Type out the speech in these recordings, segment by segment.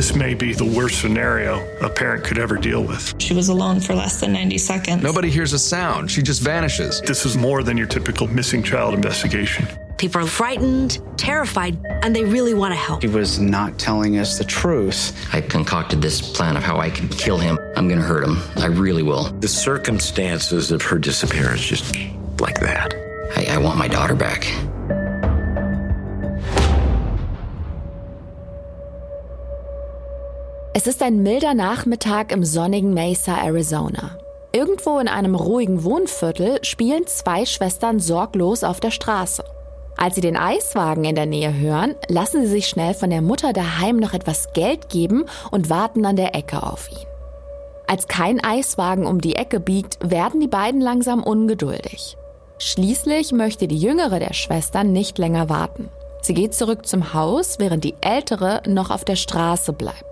This may be the worst scenario a parent could ever deal with. She was alone for less than 90 seconds. Nobody hears a sound. She just vanishes. This is more than your typical missing child investigation. People are frightened, terrified, and they really want to help. He was not telling us the truth. I concocted this plan of how I can kill him. I'm going to hurt him. I really will. The circumstances of her disappearance, just like that. I, I want my daughter back. Es ist ein milder Nachmittag im sonnigen Mesa, Arizona. Irgendwo in einem ruhigen Wohnviertel spielen zwei Schwestern sorglos auf der Straße. Als sie den Eiswagen in der Nähe hören, lassen sie sich schnell von der Mutter daheim noch etwas Geld geben und warten an der Ecke auf ihn. Als kein Eiswagen um die Ecke biegt, werden die beiden langsam ungeduldig. Schließlich möchte die jüngere der Schwestern nicht länger warten. Sie geht zurück zum Haus, während die ältere noch auf der Straße bleibt.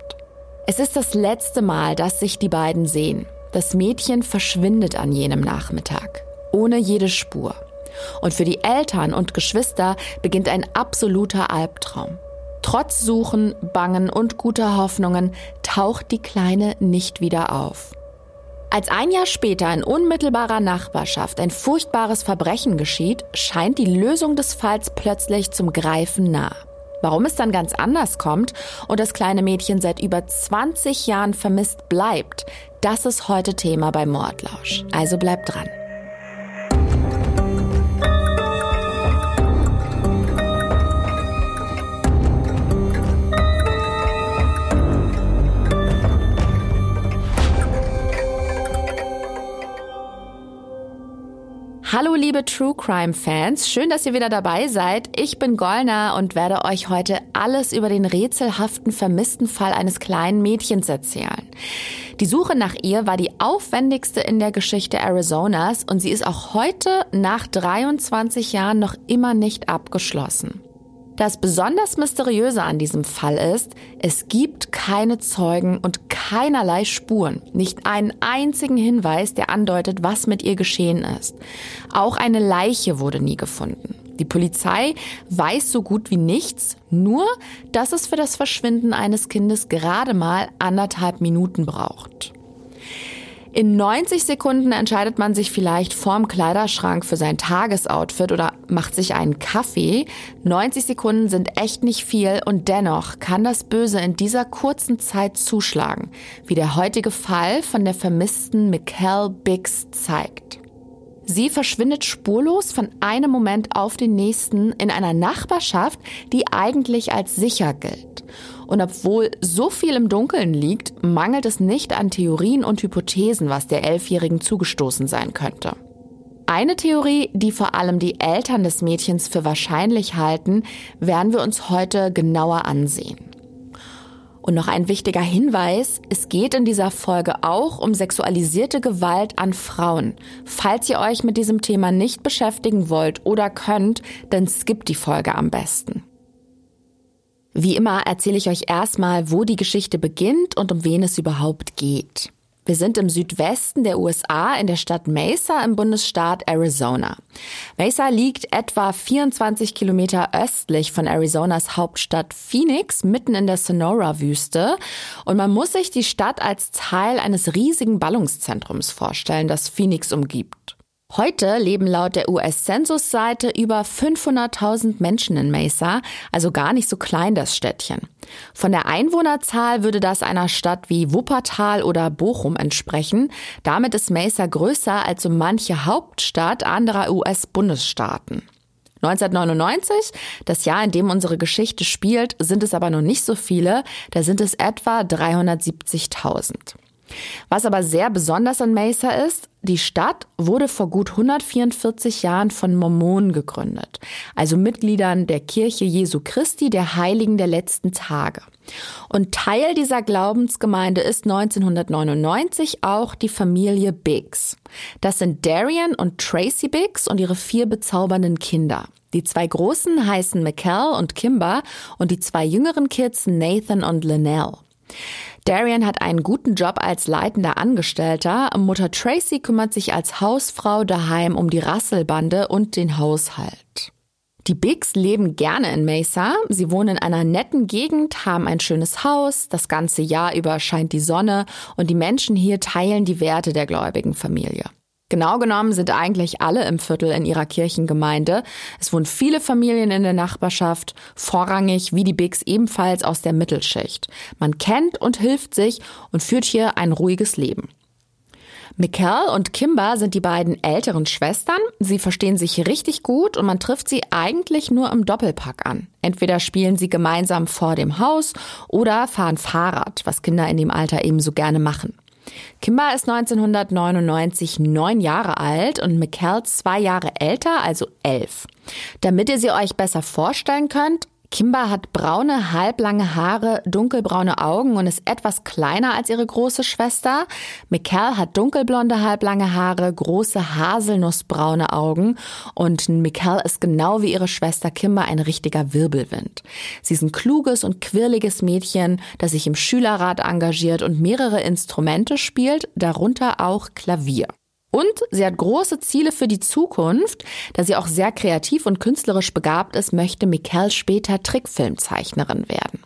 Es ist das letzte Mal, dass sich die beiden sehen. Das Mädchen verschwindet an jenem Nachmittag, ohne jede Spur. Und für die Eltern und Geschwister beginnt ein absoluter Albtraum. Trotz Suchen, Bangen und guter Hoffnungen taucht die Kleine nicht wieder auf. Als ein Jahr später in unmittelbarer Nachbarschaft ein furchtbares Verbrechen geschieht, scheint die Lösung des Falls plötzlich zum Greifen nah. Warum es dann ganz anders kommt und das kleine Mädchen seit über 20 Jahren vermisst bleibt, das ist heute Thema bei Mordlausch. Also bleibt dran. Hallo liebe True Crime Fans, schön, dass ihr wieder dabei seid. Ich bin Golna und werde euch heute alles über den rätselhaften vermissten Fall eines kleinen Mädchens erzählen. Die Suche nach ihr war die aufwendigste in der Geschichte Arizonas und sie ist auch heute nach 23 Jahren noch immer nicht abgeschlossen. Das besonders Mysteriöse an diesem Fall ist, es gibt keine Zeugen und keinerlei Spuren, nicht einen einzigen Hinweis, der andeutet, was mit ihr geschehen ist. Auch eine Leiche wurde nie gefunden. Die Polizei weiß so gut wie nichts, nur dass es für das Verschwinden eines Kindes gerade mal anderthalb Minuten braucht. In 90 Sekunden entscheidet man sich vielleicht vorm Kleiderschrank für sein Tagesoutfit oder macht sich einen Kaffee. 90 Sekunden sind echt nicht viel und dennoch kann das Böse in dieser kurzen Zeit zuschlagen, wie der heutige Fall von der vermissten Mikkel Biggs zeigt. Sie verschwindet spurlos von einem Moment auf den nächsten in einer Nachbarschaft, die eigentlich als sicher gilt. Und obwohl so viel im Dunkeln liegt, mangelt es nicht an Theorien und Hypothesen, was der Elfjährigen zugestoßen sein könnte. Eine Theorie, die vor allem die Eltern des Mädchens für wahrscheinlich halten, werden wir uns heute genauer ansehen. Und noch ein wichtiger Hinweis, es geht in dieser Folge auch um sexualisierte Gewalt an Frauen. Falls ihr euch mit diesem Thema nicht beschäftigen wollt oder könnt, dann skippt die Folge am besten. Wie immer erzähle ich euch erstmal, wo die Geschichte beginnt und um wen es überhaupt geht. Wir sind im Südwesten der USA in der Stadt Mesa im Bundesstaat Arizona. Mesa liegt etwa 24 Kilometer östlich von Arizonas Hauptstadt Phoenix, mitten in der Sonora-Wüste. Und man muss sich die Stadt als Teil eines riesigen Ballungszentrums vorstellen, das Phoenix umgibt. Heute leben laut der US-Census-Seite über 500.000 Menschen in Mesa, also gar nicht so klein das Städtchen. Von der Einwohnerzahl würde das einer Stadt wie Wuppertal oder Bochum entsprechen. Damit ist Mesa größer als so manche Hauptstadt anderer US-Bundesstaaten. 1999, das Jahr, in dem unsere Geschichte spielt, sind es aber noch nicht so viele, da sind es etwa 370.000. Was aber sehr besonders an Mesa ist, die Stadt wurde vor gut 144 Jahren von Mormonen gegründet, also Mitgliedern der Kirche Jesu Christi, der Heiligen der letzten Tage. Und Teil dieser Glaubensgemeinde ist 1999 auch die Familie Biggs. Das sind Darian und Tracy Biggs und ihre vier bezaubernden Kinder. Die zwei großen heißen Mikkel und Kimber und die zwei jüngeren Kids Nathan und Linnell. Darian hat einen guten Job als leitender Angestellter. Mutter Tracy kümmert sich als Hausfrau daheim um die Rasselbande und den Haushalt. Die Bigs leben gerne in Mesa. Sie wohnen in einer netten Gegend, haben ein schönes Haus, das ganze Jahr über scheint die Sonne und die Menschen hier teilen die Werte der gläubigen Familie. Genau genommen sind eigentlich alle im Viertel in ihrer Kirchengemeinde. Es wohnen viele Familien in der Nachbarschaft, vorrangig wie die Bigs ebenfalls aus der Mittelschicht. Man kennt und hilft sich und führt hier ein ruhiges Leben. Mikkel und Kimber sind die beiden älteren Schwestern. Sie verstehen sich richtig gut und man trifft sie eigentlich nur im Doppelpack an. Entweder spielen sie gemeinsam vor dem Haus oder fahren Fahrrad, was Kinder in dem Alter ebenso gerne machen. Kimber ist 1999 neun Jahre alt und Mikkel zwei Jahre älter, also elf. Damit ihr sie euch besser vorstellen könnt, Kimber hat braune, halblange Haare, dunkelbraune Augen und ist etwas kleiner als ihre große Schwester. Mikkel hat dunkelblonde, halblange Haare, große haselnussbraune Augen und Mikkel ist genau wie ihre Schwester Kimber ein richtiger Wirbelwind. Sie ist ein kluges und quirliges Mädchen, das sich im Schülerrat engagiert und mehrere Instrumente spielt, darunter auch Klavier. Und sie hat große Ziele für die Zukunft. Da sie auch sehr kreativ und künstlerisch begabt ist, möchte Mikkel später Trickfilmzeichnerin werden.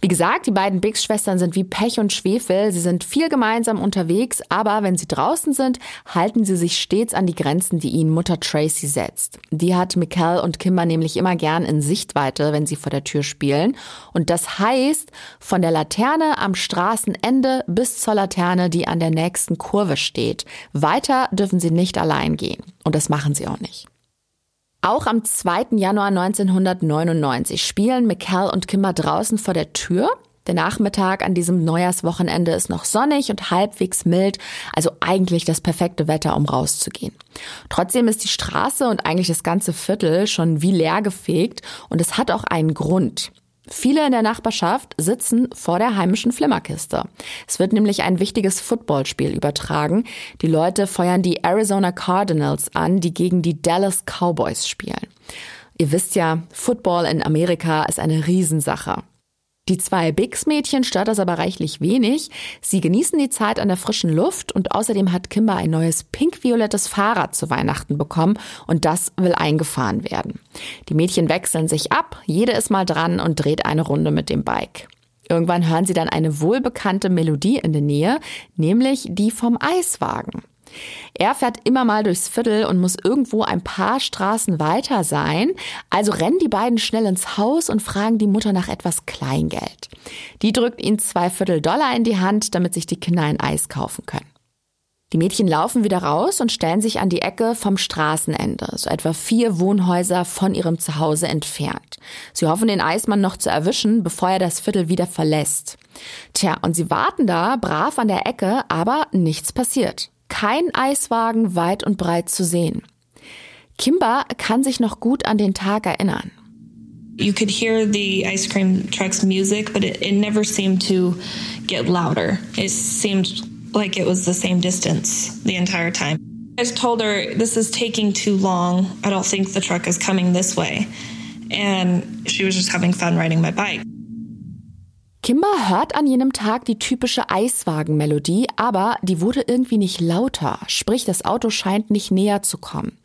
Wie gesagt, die beiden Biggs-Schwestern sind wie Pech und Schwefel. Sie sind viel gemeinsam unterwegs, aber wenn sie draußen sind, halten sie sich stets an die Grenzen, die ihnen Mutter Tracy setzt. Die hat Mikkel und Kimber nämlich immer gern in Sichtweite, wenn sie vor der Tür spielen. Und das heißt, von der Laterne am Straßenende bis zur Laterne, die an der nächsten Kurve steht. Weiter dürfen sie nicht allein gehen. Und das machen sie auch nicht. Auch am 2. Januar 1999 spielen Mikkel und Kimber draußen vor der Tür. Der Nachmittag an diesem Neujahrswochenende ist noch sonnig und halbwegs mild, also eigentlich das perfekte Wetter, um rauszugehen. Trotzdem ist die Straße und eigentlich das ganze Viertel schon wie leer gefegt und es hat auch einen Grund. Viele in der Nachbarschaft sitzen vor der heimischen Flimmerkiste. Es wird nämlich ein wichtiges Footballspiel übertragen. Die Leute feuern die Arizona Cardinals an, die gegen die Dallas Cowboys spielen. Ihr wisst ja, Football in Amerika ist eine Riesensache. Die zwei Bigs-Mädchen stört das aber reichlich wenig. Sie genießen die Zeit an der frischen Luft und außerdem hat Kimber ein neues pink-violettes Fahrrad zu Weihnachten bekommen und das will eingefahren werden. Die Mädchen wechseln sich ab, jede ist mal dran und dreht eine Runde mit dem Bike. Irgendwann hören sie dann eine wohlbekannte Melodie in der Nähe, nämlich die vom Eiswagen. Er fährt immer mal durchs Viertel und muss irgendwo ein paar Straßen weiter sein. Also rennen die beiden schnell ins Haus und fragen die Mutter nach etwas Kleingeld. Die drückt ihnen zwei Viertel Dollar in die Hand, damit sich die Kinder ein Eis kaufen können. Die Mädchen laufen wieder raus und stellen sich an die Ecke vom Straßenende, so etwa vier Wohnhäuser von ihrem Zuhause entfernt. Sie hoffen, den Eismann noch zu erwischen, bevor er das Viertel wieder verlässt. Tja, und sie warten da brav an der Ecke, aber nichts passiert kein Eiswagen weit und breit zu sehen. Kimber kann sich noch gut an den Tag erinnern. You could hear the ice cream truck's music, but it, it never seemed to get louder. It seemed like it was the same distance the entire time. I told her, This is taking too long. I don't think the truck is coming this way. And she was just having fun riding my bike. Kimber hört an jenem Tag die typische Eiswagenmelodie, aber die wurde irgendwie nicht lauter, sprich das Auto scheint nicht näher zu kommen.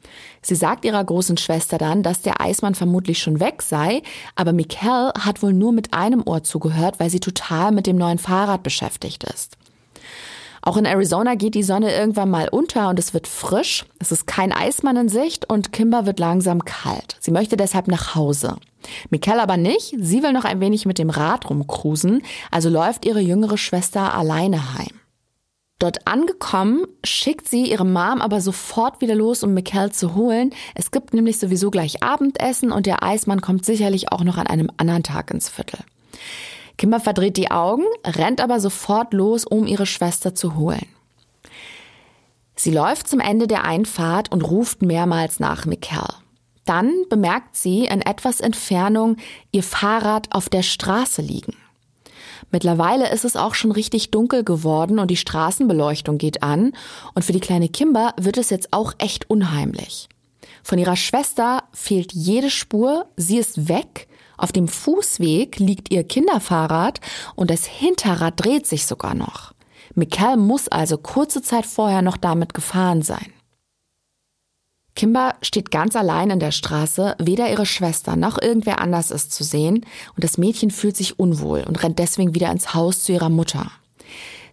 Sie sagt ihrer großen Schwester dann, dass der Eismann vermutlich schon weg sei, aber Mikkel hat wohl nur mit einem Ohr zugehört, weil sie total mit dem neuen Fahrrad beschäftigt ist. Auch in Arizona geht die Sonne irgendwann mal unter und es wird frisch. Es ist kein Eismann in Sicht und Kimber wird langsam kalt. Sie möchte deshalb nach Hause. Mikkel aber nicht. Sie will noch ein wenig mit dem Rad rumcruisen, also läuft ihre jüngere Schwester alleine heim. Dort angekommen, schickt sie ihre Mom aber sofort wieder los, um Mikkel zu holen. Es gibt nämlich sowieso gleich Abendessen und der Eismann kommt sicherlich auch noch an einem anderen Tag ins Viertel. Kimber verdreht die Augen, rennt aber sofort los, um ihre Schwester zu holen. Sie läuft zum Ende der Einfahrt und ruft mehrmals nach Mikkel. Dann bemerkt sie in etwas Entfernung ihr Fahrrad auf der Straße liegen. Mittlerweile ist es auch schon richtig dunkel geworden und die Straßenbeleuchtung geht an und für die kleine Kimber wird es jetzt auch echt unheimlich. Von ihrer Schwester fehlt jede Spur, sie ist weg, auf dem Fußweg liegt ihr Kinderfahrrad und das Hinterrad dreht sich sogar noch. Mikkel muss also kurze Zeit vorher noch damit gefahren sein. Kimber steht ganz allein in der Straße, weder ihre Schwester noch irgendwer anders ist zu sehen und das Mädchen fühlt sich unwohl und rennt deswegen wieder ins Haus zu ihrer Mutter.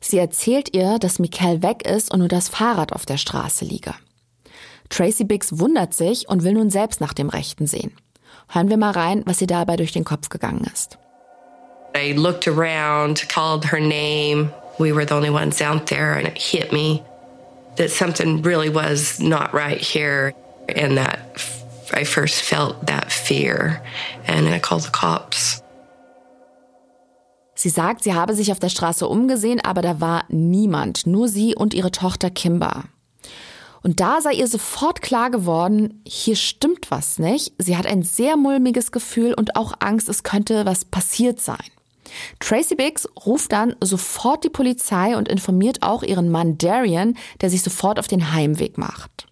Sie erzählt ihr, dass Mikael weg ist und nur das Fahrrad auf der Straße liege. Tracy Biggs wundert sich und will nun selbst nach dem Rechten sehen. Hören wir mal rein, was ihr dabei durch den Kopf gegangen ist. I looked around, called her name. We were the only ones out there and it hit me. that something really was not right here and that I first felt that fear and I called the cops. Sie sagt, sie habe sich auf der Straße umgesehen, aber da war niemand, nur sie und ihre Tochter Kimber. Und da sei ihr sofort klar geworden, hier stimmt was nicht. Sie hat ein sehr mulmiges Gefühl und auch Angst, es könnte was passiert sein. Tracy Biggs ruft dann sofort die Polizei und informiert auch ihren Mann Darian, der sich sofort auf den Heimweg macht.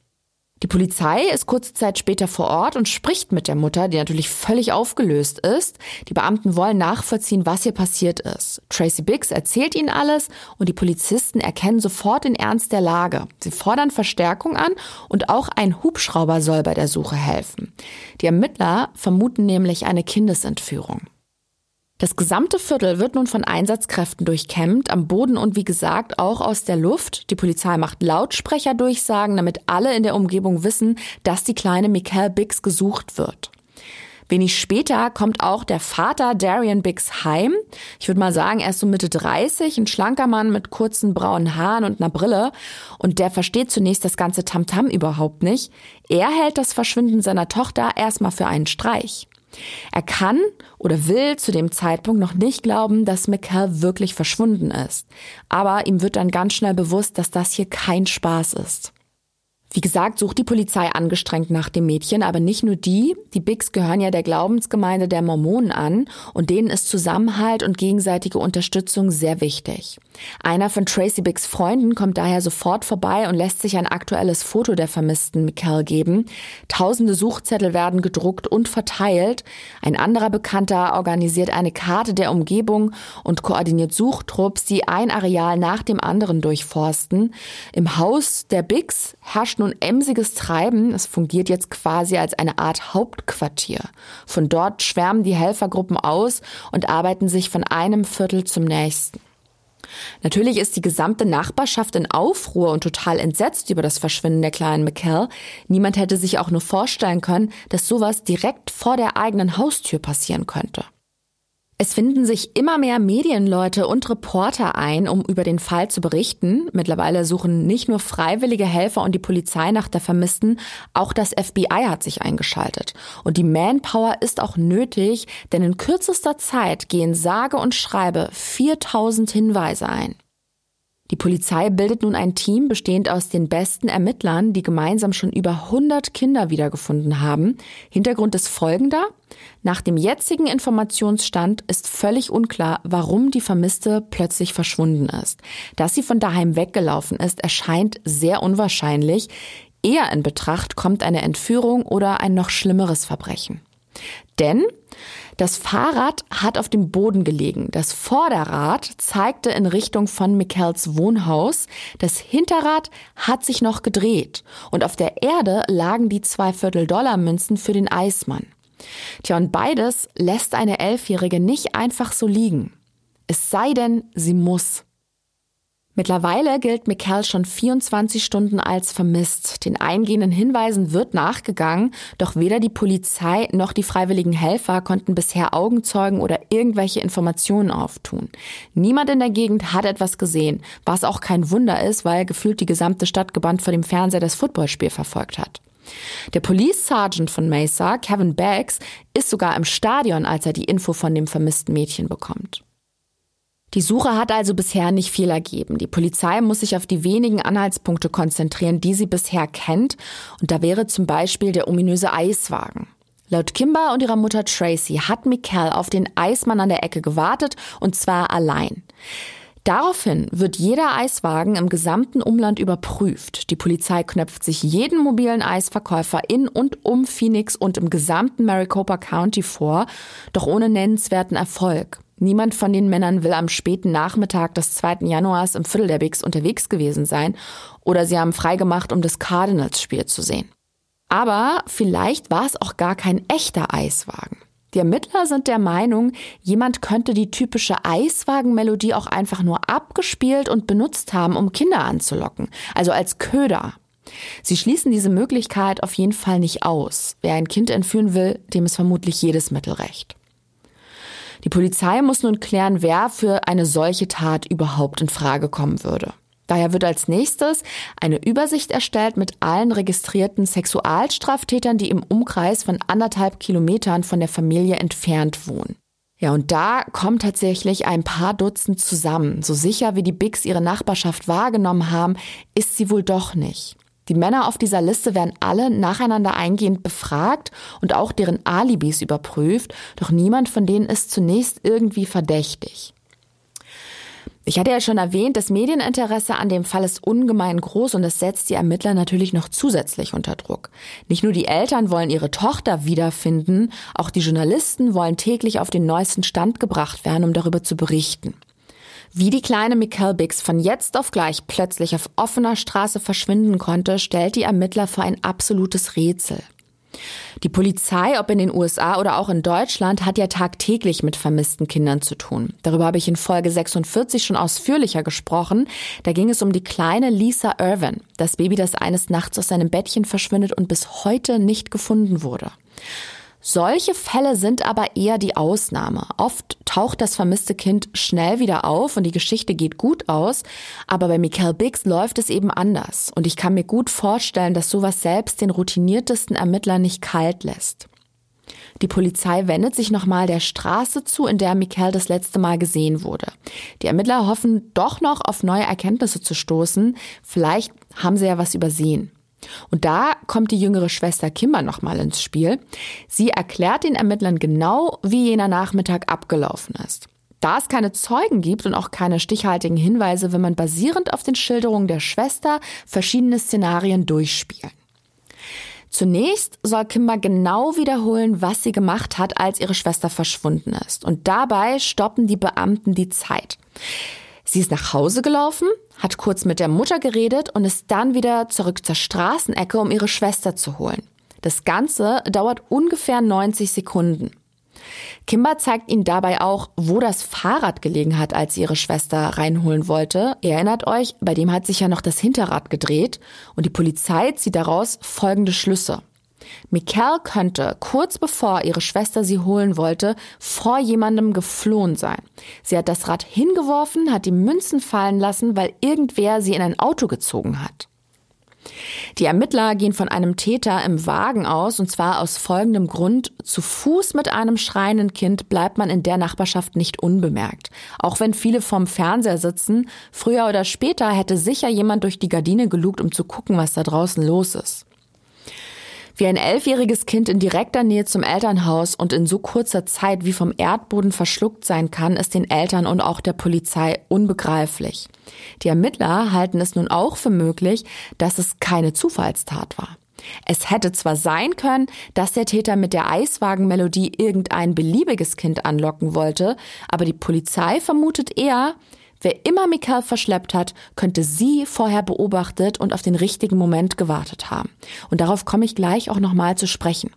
Die Polizei ist kurze Zeit später vor Ort und spricht mit der Mutter, die natürlich völlig aufgelöst ist. Die Beamten wollen nachvollziehen, was hier passiert ist. Tracy Biggs erzählt ihnen alles und die Polizisten erkennen sofort den Ernst der Lage. Sie fordern Verstärkung an und auch ein Hubschrauber soll bei der Suche helfen. Die Ermittler vermuten nämlich eine Kindesentführung. Das gesamte Viertel wird nun von Einsatzkräften durchkämmt, am Boden und wie gesagt auch aus der Luft. Die Polizei macht Lautsprecherdurchsagen, damit alle in der Umgebung wissen, dass die kleine Michael Biggs gesucht wird. Wenig später kommt auch der Vater Darian Biggs heim. Ich würde mal sagen, er ist so Mitte 30, ein schlanker Mann mit kurzen braunen Haaren und einer Brille. Und der versteht zunächst das ganze Tamtam -Tam überhaupt nicht. Er hält das Verschwinden seiner Tochter erstmal für einen Streich. Er kann oder will zu dem Zeitpunkt noch nicht glauben, dass McCall wirklich verschwunden ist. Aber ihm wird dann ganz schnell bewusst, dass das hier kein Spaß ist. Wie gesagt, sucht die Polizei angestrengt nach dem Mädchen, aber nicht nur die. Die Bigs gehören ja der Glaubensgemeinde der Mormonen an und denen ist Zusammenhalt und gegenseitige Unterstützung sehr wichtig. Einer von Tracy Biggs Freunden kommt daher sofort vorbei und lässt sich ein aktuelles Foto der vermissten Mikkel geben. Tausende Suchzettel werden gedruckt und verteilt. Ein anderer Bekannter organisiert eine Karte der Umgebung und koordiniert Suchtrupps, die ein Areal nach dem anderen durchforsten. Im Haus der Bigs herrscht nun emsiges Treiben. Es fungiert jetzt quasi als eine Art Hauptquartier. Von dort schwärmen die Helfergruppen aus und arbeiten sich von einem Viertel zum nächsten. Natürlich ist die gesamte Nachbarschaft in Aufruhr und total entsetzt über das Verschwinden der kleinen McKell. Niemand hätte sich auch nur vorstellen können, dass sowas direkt vor der eigenen Haustür passieren könnte. Es finden sich immer mehr Medienleute und Reporter ein, um über den Fall zu berichten. Mittlerweile suchen nicht nur freiwillige Helfer und die Polizei nach der Vermissten, auch das FBI hat sich eingeschaltet. Und die Manpower ist auch nötig, denn in kürzester Zeit gehen sage und schreibe 4000 Hinweise ein. Die Polizei bildet nun ein Team bestehend aus den besten Ermittlern, die gemeinsam schon über 100 Kinder wiedergefunden haben. Hintergrund ist folgender. Nach dem jetzigen Informationsstand ist völlig unklar, warum die Vermisste plötzlich verschwunden ist. Dass sie von daheim weggelaufen ist, erscheint sehr unwahrscheinlich. Eher in Betracht kommt eine Entführung oder ein noch schlimmeres Verbrechen. Denn das Fahrrad hat auf dem Boden gelegen. Das Vorderrad zeigte in Richtung von Michaels Wohnhaus. Das Hinterrad hat sich noch gedreht. Und auf der Erde lagen die zwei Viertel-Dollar-Münzen für den Eismann. Tja, und beides lässt eine Elfjährige nicht einfach so liegen. Es sei denn, sie muss. Mittlerweile gilt Mikkel schon 24 Stunden als vermisst. Den eingehenden Hinweisen wird nachgegangen, doch weder die Polizei noch die freiwilligen Helfer konnten bisher Augenzeugen oder irgendwelche Informationen auftun. Niemand in der Gegend hat etwas gesehen, was auch kein Wunder ist, weil gefühlt die gesamte Stadt gebannt vor dem Fernseher das Footballspiel verfolgt hat. Der Police Sergeant von Mesa, Kevin Baggs, ist sogar im Stadion, als er die Info von dem vermissten Mädchen bekommt. Die Suche hat also bisher nicht viel ergeben. Die Polizei muss sich auf die wenigen Anhaltspunkte konzentrieren, die sie bisher kennt. Und da wäre zum Beispiel der ominöse Eiswagen. Laut Kimber und ihrer Mutter Tracy hat Mikkel auf den Eismann an der Ecke gewartet und zwar allein. Daraufhin wird jeder Eiswagen im gesamten Umland überprüft. Die Polizei knöpft sich jeden mobilen Eisverkäufer in und um Phoenix und im gesamten Maricopa County vor, doch ohne nennenswerten Erfolg. Niemand von den Männern will am späten Nachmittag des 2. Januars im Viertel der Bigs unterwegs gewesen sein oder sie haben freigemacht, um das Cardinals-Spiel zu sehen. Aber vielleicht war es auch gar kein echter Eiswagen. Die Ermittler sind der Meinung, jemand könnte die typische Eiswagenmelodie auch einfach nur abgespielt und benutzt haben, um Kinder anzulocken, also als Köder. Sie schließen diese Möglichkeit auf jeden Fall nicht aus. Wer ein Kind entführen will, dem ist vermutlich jedes Mittel recht. Die Polizei muss nun klären, wer für eine solche Tat überhaupt in Frage kommen würde. Daher wird als nächstes eine Übersicht erstellt mit allen registrierten Sexualstraftätern, die im Umkreis von anderthalb Kilometern von der Familie entfernt wohnen. Ja, und da kommen tatsächlich ein paar Dutzend zusammen. So sicher wie die Bigs ihre Nachbarschaft wahrgenommen haben, ist sie wohl doch nicht. Die Männer auf dieser Liste werden alle nacheinander eingehend befragt und auch deren Alibis überprüft, doch niemand von denen ist zunächst irgendwie verdächtig. Ich hatte ja schon erwähnt, das Medieninteresse an dem Fall ist ungemein groß und es setzt die Ermittler natürlich noch zusätzlich unter Druck. Nicht nur die Eltern wollen ihre Tochter wiederfinden, auch die Journalisten wollen täglich auf den neuesten Stand gebracht werden, um darüber zu berichten. Wie die kleine Mikel Biggs von jetzt auf gleich plötzlich auf offener Straße verschwinden konnte, stellt die Ermittler vor ein absolutes Rätsel. Die Polizei, ob in den USA oder auch in Deutschland, hat ja tagtäglich mit vermissten Kindern zu tun. Darüber habe ich in Folge 46 schon ausführlicher gesprochen. Da ging es um die kleine Lisa Irvin, das Baby, das eines Nachts aus seinem Bettchen verschwindet und bis heute nicht gefunden wurde. Solche Fälle sind aber eher die Ausnahme. Oft taucht das vermisste Kind schnell wieder auf und die Geschichte geht gut aus, aber bei Michael Biggs läuft es eben anders. Und ich kann mir gut vorstellen, dass sowas selbst den routiniertesten Ermittler nicht kalt lässt. Die Polizei wendet sich nochmal der Straße zu, in der Michael das letzte Mal gesehen wurde. Die Ermittler hoffen doch noch auf neue Erkenntnisse zu stoßen. Vielleicht haben sie ja was übersehen. Und da kommt die jüngere Schwester Kimber nochmal ins Spiel. Sie erklärt den Ermittlern genau, wie jener Nachmittag abgelaufen ist. Da es keine Zeugen gibt und auch keine stichhaltigen Hinweise, will man basierend auf den Schilderungen der Schwester verschiedene Szenarien durchspielen. Zunächst soll Kimber genau wiederholen, was sie gemacht hat, als ihre Schwester verschwunden ist. Und dabei stoppen die Beamten die Zeit. Sie ist nach Hause gelaufen, hat kurz mit der Mutter geredet und ist dann wieder zurück zur Straßenecke, um ihre Schwester zu holen. Das Ganze dauert ungefähr 90 Sekunden. Kimber zeigt ihnen dabei auch, wo das Fahrrad gelegen hat, als sie ihre Schwester reinholen wollte. Ihr erinnert euch, bei dem hat sich ja noch das Hinterrad gedreht und die Polizei zieht daraus folgende Schlüsse. Mikel könnte, kurz bevor ihre Schwester sie holen wollte, vor jemandem geflohen sein. Sie hat das Rad hingeworfen, hat die Münzen fallen lassen, weil irgendwer sie in ein Auto gezogen hat. Die Ermittler gehen von einem Täter im Wagen aus, und zwar aus folgendem Grund. Zu Fuß mit einem schreienden Kind bleibt man in der Nachbarschaft nicht unbemerkt. Auch wenn viele vorm Fernseher sitzen, früher oder später hätte sicher jemand durch die Gardine gelugt, um zu gucken, was da draußen los ist. Wie ein elfjähriges Kind in direkter Nähe zum Elternhaus und in so kurzer Zeit wie vom Erdboden verschluckt sein kann, ist den Eltern und auch der Polizei unbegreiflich. Die Ermittler halten es nun auch für möglich, dass es keine Zufallstat war. Es hätte zwar sein können, dass der Täter mit der Eiswagenmelodie irgendein beliebiges Kind anlocken wollte, aber die Polizei vermutet eher, Wer immer Mikael verschleppt hat, könnte sie vorher beobachtet und auf den richtigen Moment gewartet haben. Und darauf komme ich gleich auch nochmal zu sprechen.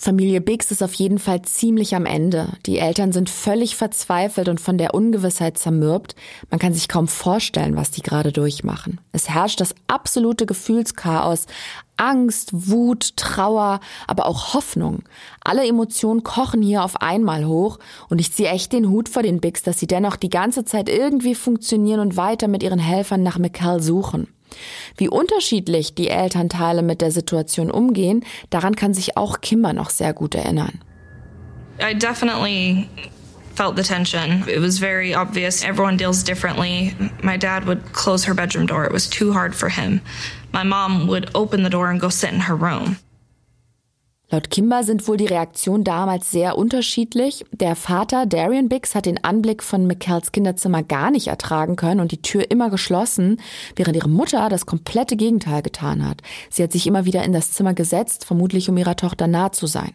Familie Biggs ist auf jeden Fall ziemlich am Ende. Die Eltern sind völlig verzweifelt und von der Ungewissheit zermürbt. Man kann sich kaum vorstellen, was die gerade durchmachen. Es herrscht das absolute Gefühlschaos. Angst, Wut, Trauer, aber auch Hoffnung. Alle Emotionen kochen hier auf einmal hoch und ich ziehe echt den Hut vor den Biggs, dass sie dennoch die ganze Zeit irgendwie funktionieren und weiter mit ihren Helfern nach Mikal suchen. Wie unterschiedlich die Elternteile mit der Situation umgehen, daran kann sich auch Kimber noch sehr gut erinnern. I definitely felt the tension. It was very obvious. Everyone deals differently. My dad would close her bedroom door. It was too hard for him. My mom would open the door and go sit in her room. Laut Kimber sind wohl die Reaktionen damals sehr unterschiedlich. Der Vater Darian Biggs hat den Anblick von McCalls Kinderzimmer gar nicht ertragen können und die Tür immer geschlossen, während ihre Mutter das komplette Gegenteil getan hat. Sie hat sich immer wieder in das Zimmer gesetzt, vermutlich um ihrer Tochter nah zu sein.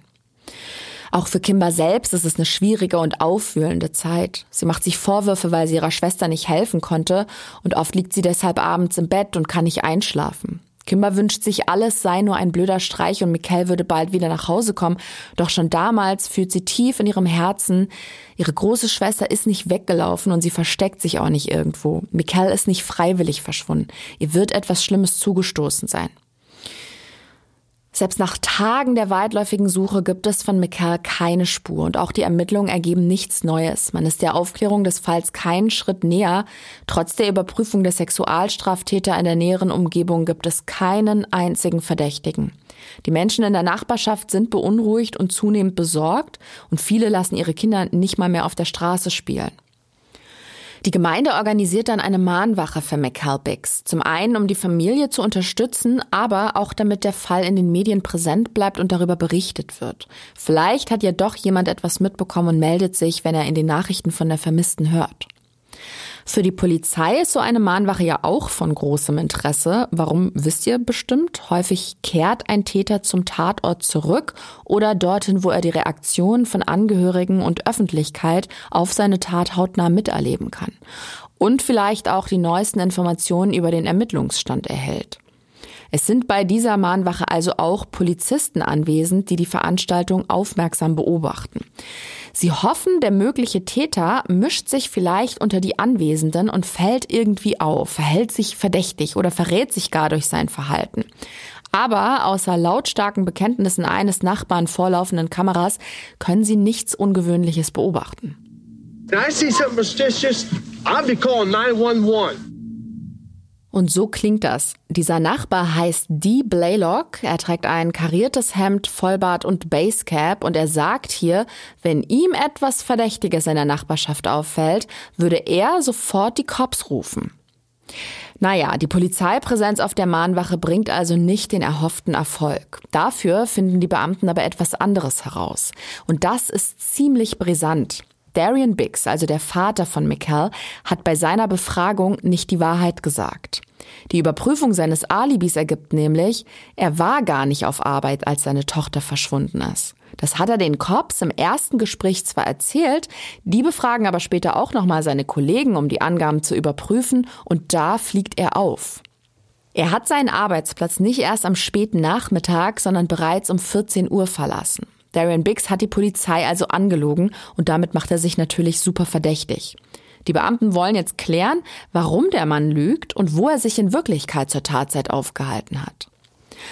Auch für Kimber selbst ist es eine schwierige und aufwühlende Zeit. Sie macht sich Vorwürfe, weil sie ihrer Schwester nicht helfen konnte und oft liegt sie deshalb abends im Bett und kann nicht einschlafen. Kimber wünscht sich, alles sei nur ein blöder Streich und Mikkel würde bald wieder nach Hause kommen. Doch schon damals fühlt sie tief in ihrem Herzen, ihre große Schwester ist nicht weggelaufen und sie versteckt sich auch nicht irgendwo. Mikkel ist nicht freiwillig verschwunden. Ihr wird etwas Schlimmes zugestoßen sein. Selbst nach Tagen der weitläufigen Suche gibt es von Mikkel keine Spur und auch die Ermittlungen ergeben nichts Neues. Man ist der Aufklärung des Falls keinen Schritt näher. Trotz der Überprüfung der Sexualstraftäter in der näheren Umgebung gibt es keinen einzigen Verdächtigen. Die Menschen in der Nachbarschaft sind beunruhigt und zunehmend besorgt und viele lassen ihre Kinder nicht mal mehr auf der Straße spielen. Die Gemeinde organisiert dann eine Mahnwache für McCalbix. Zum einen, um die Familie zu unterstützen, aber auch damit der Fall in den Medien präsent bleibt und darüber berichtet wird. Vielleicht hat ja doch jemand etwas mitbekommen und meldet sich, wenn er in den Nachrichten von der Vermissten hört. Für die Polizei ist so eine Mahnwache ja auch von großem Interesse. Warum wisst ihr bestimmt? Häufig kehrt ein Täter zum Tatort zurück oder dorthin, wo er die Reaktion von Angehörigen und Öffentlichkeit auf seine Tat hautnah miterleben kann. Und vielleicht auch die neuesten Informationen über den Ermittlungsstand erhält. Es sind bei dieser Mahnwache also auch Polizisten anwesend, die die Veranstaltung aufmerksam beobachten. Sie hoffen, der mögliche Täter mischt sich vielleicht unter die Anwesenden und fällt irgendwie auf, verhält sich verdächtig oder verrät sich gar durch sein Verhalten. Aber außer lautstarken Bekenntnissen eines Nachbarn vorlaufenden Kameras können sie nichts Ungewöhnliches beobachten. I see something suspicious, I'll be calling 911. Und so klingt das. Dieser Nachbar heißt Dee Blaylock. Er trägt ein kariertes Hemd, Vollbart und Basecap und er sagt hier, wenn ihm etwas Verdächtiges in der Nachbarschaft auffällt, würde er sofort die Cops rufen. Naja, die Polizeipräsenz auf der Mahnwache bringt also nicht den erhofften Erfolg. Dafür finden die Beamten aber etwas anderes heraus. Und das ist ziemlich brisant. Darian Biggs, also der Vater von Mikkel, hat bei seiner Befragung nicht die Wahrheit gesagt. Die Überprüfung seines Alibis ergibt nämlich, er war gar nicht auf Arbeit, als seine Tochter verschwunden ist. Das hat er den Cops im ersten Gespräch zwar erzählt, die befragen aber später auch nochmal seine Kollegen, um die Angaben zu überprüfen, und da fliegt er auf. Er hat seinen Arbeitsplatz nicht erst am späten Nachmittag, sondern bereits um 14 Uhr verlassen. Darian Biggs hat die Polizei also angelogen und damit macht er sich natürlich super verdächtig. Die Beamten wollen jetzt klären, warum der Mann lügt und wo er sich in Wirklichkeit zur Tatzeit aufgehalten hat.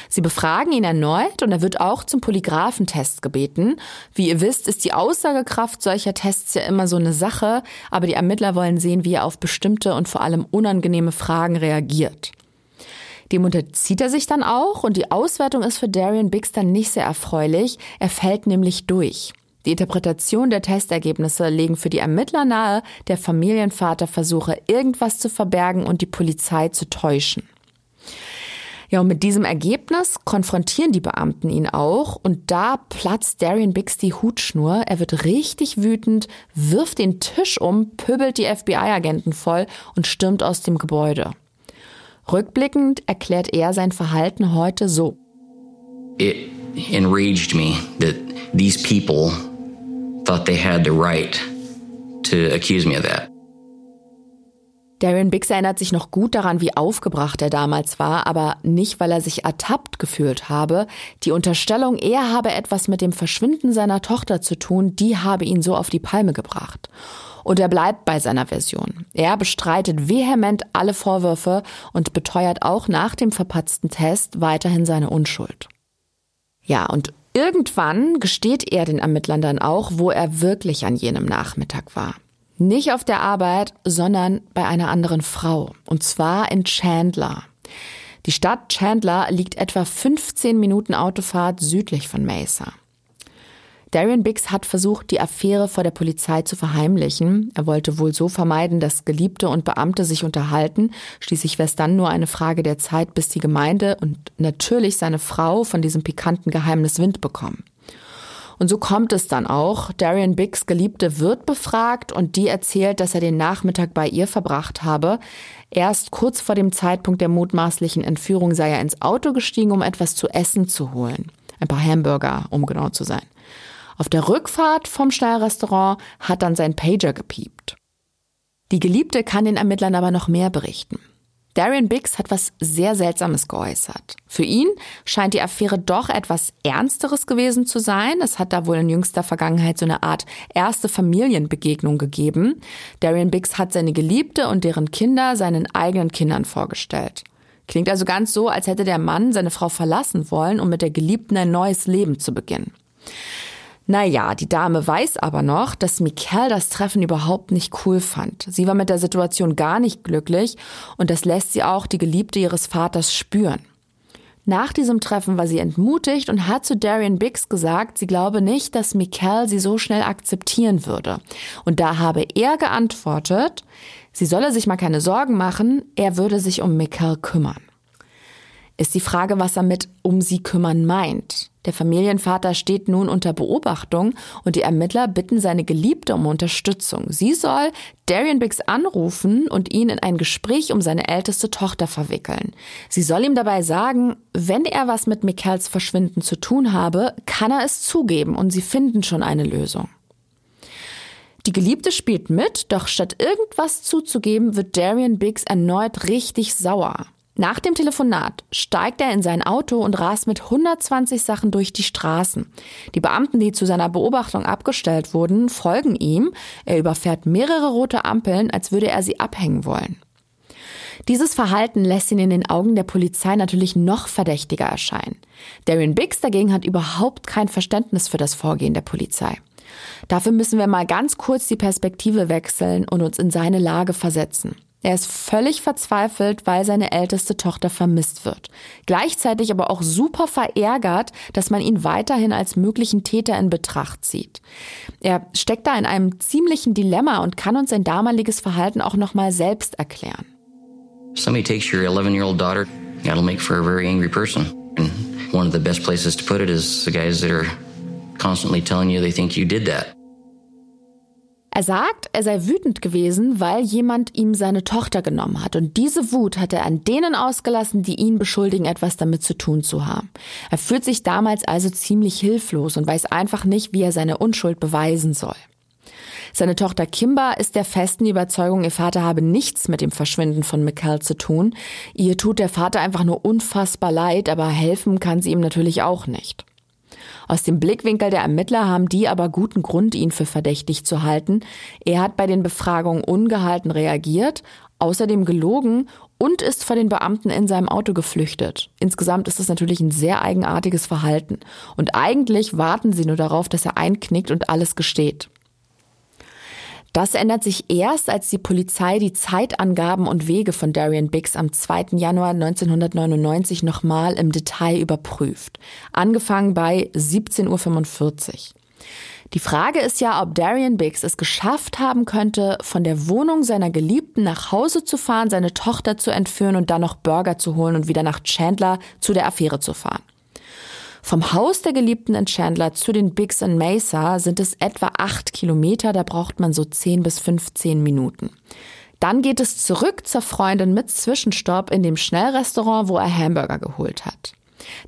Sie befragen ihn erneut und er wird auch zum Polygraphentest gebeten. Wie ihr wisst, ist die Aussagekraft solcher Tests ja immer so eine Sache, aber die Ermittler wollen sehen, wie er auf bestimmte und vor allem unangenehme Fragen reagiert. Dem unterzieht er sich dann auch und die Auswertung ist für Darian Biggs dann nicht sehr erfreulich. Er fällt nämlich durch. Die Interpretation der Testergebnisse legen für die Ermittler nahe, der Familienvater versuche irgendwas zu verbergen und die Polizei zu täuschen. Ja, und mit diesem Ergebnis konfrontieren die Beamten ihn auch und da platzt Darian Biggs die Hutschnur. Er wird richtig wütend, wirft den Tisch um, pöbelt die FBI-Agenten voll und stürmt aus dem Gebäude. Rückblickend erklärt er sein Verhalten heute so. It enraged me that these people thought they had the right to accuse me of that. Darren Biggs erinnert sich noch gut daran, wie aufgebracht er damals war, aber nicht, weil er sich ertappt gefühlt habe. Die Unterstellung, er habe etwas mit dem Verschwinden seiner Tochter zu tun, die habe ihn so auf die Palme gebracht. Und er bleibt bei seiner Version. Er bestreitet vehement alle Vorwürfe und beteuert auch nach dem verpatzten Test weiterhin seine Unschuld. Ja, und irgendwann gesteht er den Ermittlern dann auch, wo er wirklich an jenem Nachmittag war. Nicht auf der Arbeit, sondern bei einer anderen Frau. Und zwar in Chandler. Die Stadt Chandler liegt etwa 15 Minuten Autofahrt südlich von Mesa. Darian Biggs hat versucht, die Affäre vor der Polizei zu verheimlichen. Er wollte wohl so vermeiden, dass Geliebte und Beamte sich unterhalten. Schließlich wäre es dann nur eine Frage der Zeit, bis die Gemeinde und natürlich seine Frau von diesem pikanten Geheimnis Wind bekommen. Und so kommt es dann auch. Darian Biggs Geliebte wird befragt und die erzählt, dass er den Nachmittag bei ihr verbracht habe. Erst kurz vor dem Zeitpunkt der mutmaßlichen Entführung sei er ins Auto gestiegen, um etwas zu essen zu holen. Ein paar Hamburger, um genau zu sein. Auf der Rückfahrt vom Schnellrestaurant hat dann sein Pager gepiept. Die Geliebte kann den Ermittlern aber noch mehr berichten. Darian Biggs hat was sehr Seltsames geäußert. Für ihn scheint die Affäre doch etwas Ernsteres gewesen zu sein. Es hat da wohl in jüngster Vergangenheit so eine Art erste Familienbegegnung gegeben. Darian Biggs hat seine Geliebte und deren Kinder seinen eigenen Kindern vorgestellt. Klingt also ganz so, als hätte der Mann seine Frau verlassen wollen, um mit der Geliebten ein neues Leben zu beginnen. Naja, die Dame weiß aber noch, dass Mikkel das Treffen überhaupt nicht cool fand. Sie war mit der Situation gar nicht glücklich und das lässt sie auch die Geliebte ihres Vaters spüren. Nach diesem Treffen war sie entmutigt und hat zu Darian Biggs gesagt, sie glaube nicht, dass Mikkel sie so schnell akzeptieren würde. Und da habe er geantwortet, sie solle sich mal keine Sorgen machen, er würde sich um Mikkel kümmern ist die Frage, was er mit um sie kümmern meint. Der Familienvater steht nun unter Beobachtung und die Ermittler bitten seine Geliebte um Unterstützung. Sie soll Darian Biggs anrufen und ihn in ein Gespräch um seine älteste Tochter verwickeln. Sie soll ihm dabei sagen, wenn er was mit Michaels Verschwinden zu tun habe, kann er es zugeben und sie finden schon eine Lösung. Die Geliebte spielt mit, doch statt irgendwas zuzugeben, wird Darian Biggs erneut richtig sauer. Nach dem Telefonat steigt er in sein Auto und rast mit 120 Sachen durch die Straßen. Die Beamten, die zu seiner Beobachtung abgestellt wurden, folgen ihm. Er überfährt mehrere rote Ampeln, als würde er sie abhängen wollen. Dieses Verhalten lässt ihn in den Augen der Polizei natürlich noch verdächtiger erscheinen. Darian Biggs dagegen hat überhaupt kein Verständnis für das Vorgehen der Polizei. Dafür müssen wir mal ganz kurz die Perspektive wechseln und uns in seine Lage versetzen. Er ist völlig verzweifelt, weil seine älteste Tochter vermisst wird. Gleichzeitig aber auch super verärgert, dass man ihn weiterhin als möglichen Täter in Betracht zieht. Er steckt da in einem ziemlichen Dilemma und kann uns sein damaliges Verhalten auch nochmal selbst erklären. Somebody takes your 11-year-old daughter, that'll make for a very angry person. And one of the best places to put it is the guys that are constantly telling you they think you did that. Er sagt, er sei wütend gewesen, weil jemand ihm seine Tochter genommen hat. Und diese Wut hat er an denen ausgelassen, die ihn beschuldigen, etwas damit zu tun zu haben. Er fühlt sich damals also ziemlich hilflos und weiß einfach nicht, wie er seine Unschuld beweisen soll. Seine Tochter Kimba ist der festen Überzeugung, ihr Vater habe nichts mit dem Verschwinden von Mikkel zu tun. Ihr tut der Vater einfach nur unfassbar leid, aber helfen kann sie ihm natürlich auch nicht. Aus dem Blickwinkel der Ermittler haben die aber guten Grund, ihn für verdächtig zu halten. Er hat bei den Befragungen ungehalten reagiert, außerdem gelogen und ist vor den Beamten in seinem Auto geflüchtet. Insgesamt ist das natürlich ein sehr eigenartiges Verhalten. Und eigentlich warten sie nur darauf, dass er einknickt und alles gesteht. Das ändert sich erst, als die Polizei die Zeitangaben und Wege von Darian Biggs am 2. Januar 1999 nochmal im Detail überprüft. Angefangen bei 17.45 Uhr. Die Frage ist ja, ob Darian Biggs es geschafft haben könnte, von der Wohnung seiner Geliebten nach Hause zu fahren, seine Tochter zu entführen und dann noch Burger zu holen und wieder nach Chandler zu der Affäre zu fahren. Vom Haus der Geliebten in Chandler zu den Bigs in Mesa sind es etwa acht Kilometer, da braucht man so zehn bis 15 Minuten. Dann geht es zurück zur Freundin mit Zwischenstopp in dem Schnellrestaurant, wo er Hamburger geholt hat.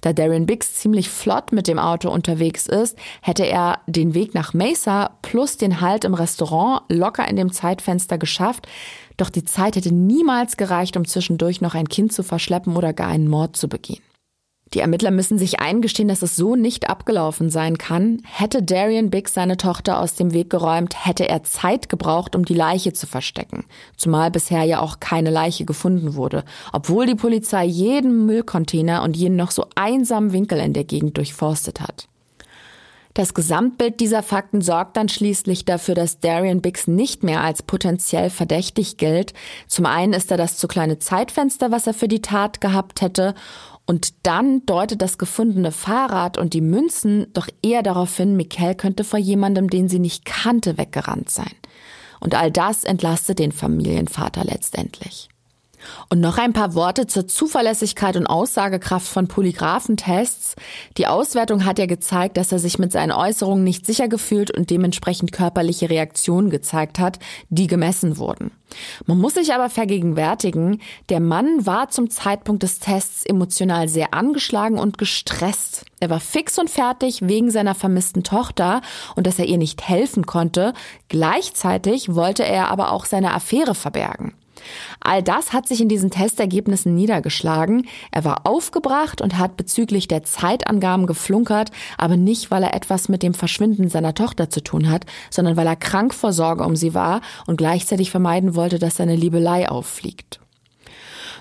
Da Darren Biggs ziemlich flott mit dem Auto unterwegs ist, hätte er den Weg nach Mesa plus den Halt im Restaurant locker in dem Zeitfenster geschafft. Doch die Zeit hätte niemals gereicht, um zwischendurch noch ein Kind zu verschleppen oder gar einen Mord zu begehen. Die Ermittler müssen sich eingestehen, dass es so nicht abgelaufen sein kann. Hätte Darian Biggs seine Tochter aus dem Weg geräumt, hätte er Zeit gebraucht, um die Leiche zu verstecken. Zumal bisher ja auch keine Leiche gefunden wurde, obwohl die Polizei jeden Müllcontainer und jeden noch so einsamen Winkel in der Gegend durchforstet hat. Das Gesamtbild dieser Fakten sorgt dann schließlich dafür, dass Darian Biggs nicht mehr als potenziell verdächtig gilt. Zum einen ist er das zu kleine Zeitfenster, was er für die Tat gehabt hätte. Und dann deutet das gefundene Fahrrad und die Münzen doch eher darauf hin, Mikkel könnte vor jemandem, den sie nicht kannte, weggerannt sein. Und all das entlastet den Familienvater letztendlich. Und noch ein paar Worte zur Zuverlässigkeit und Aussagekraft von Polygraphentests. Die Auswertung hat ja gezeigt, dass er sich mit seinen Äußerungen nicht sicher gefühlt und dementsprechend körperliche Reaktionen gezeigt hat, die gemessen wurden. Man muss sich aber vergegenwärtigen, der Mann war zum Zeitpunkt des Tests emotional sehr angeschlagen und gestresst. Er war fix und fertig wegen seiner vermissten Tochter und dass er ihr nicht helfen konnte. Gleichzeitig wollte er aber auch seine Affäre verbergen. All das hat sich in diesen Testergebnissen niedergeschlagen. Er war aufgebracht und hat bezüglich der Zeitangaben geflunkert, aber nicht, weil er etwas mit dem Verschwinden seiner Tochter zu tun hat, sondern weil er krank vor Sorge um sie war und gleichzeitig vermeiden wollte, dass seine Liebelei auffliegt.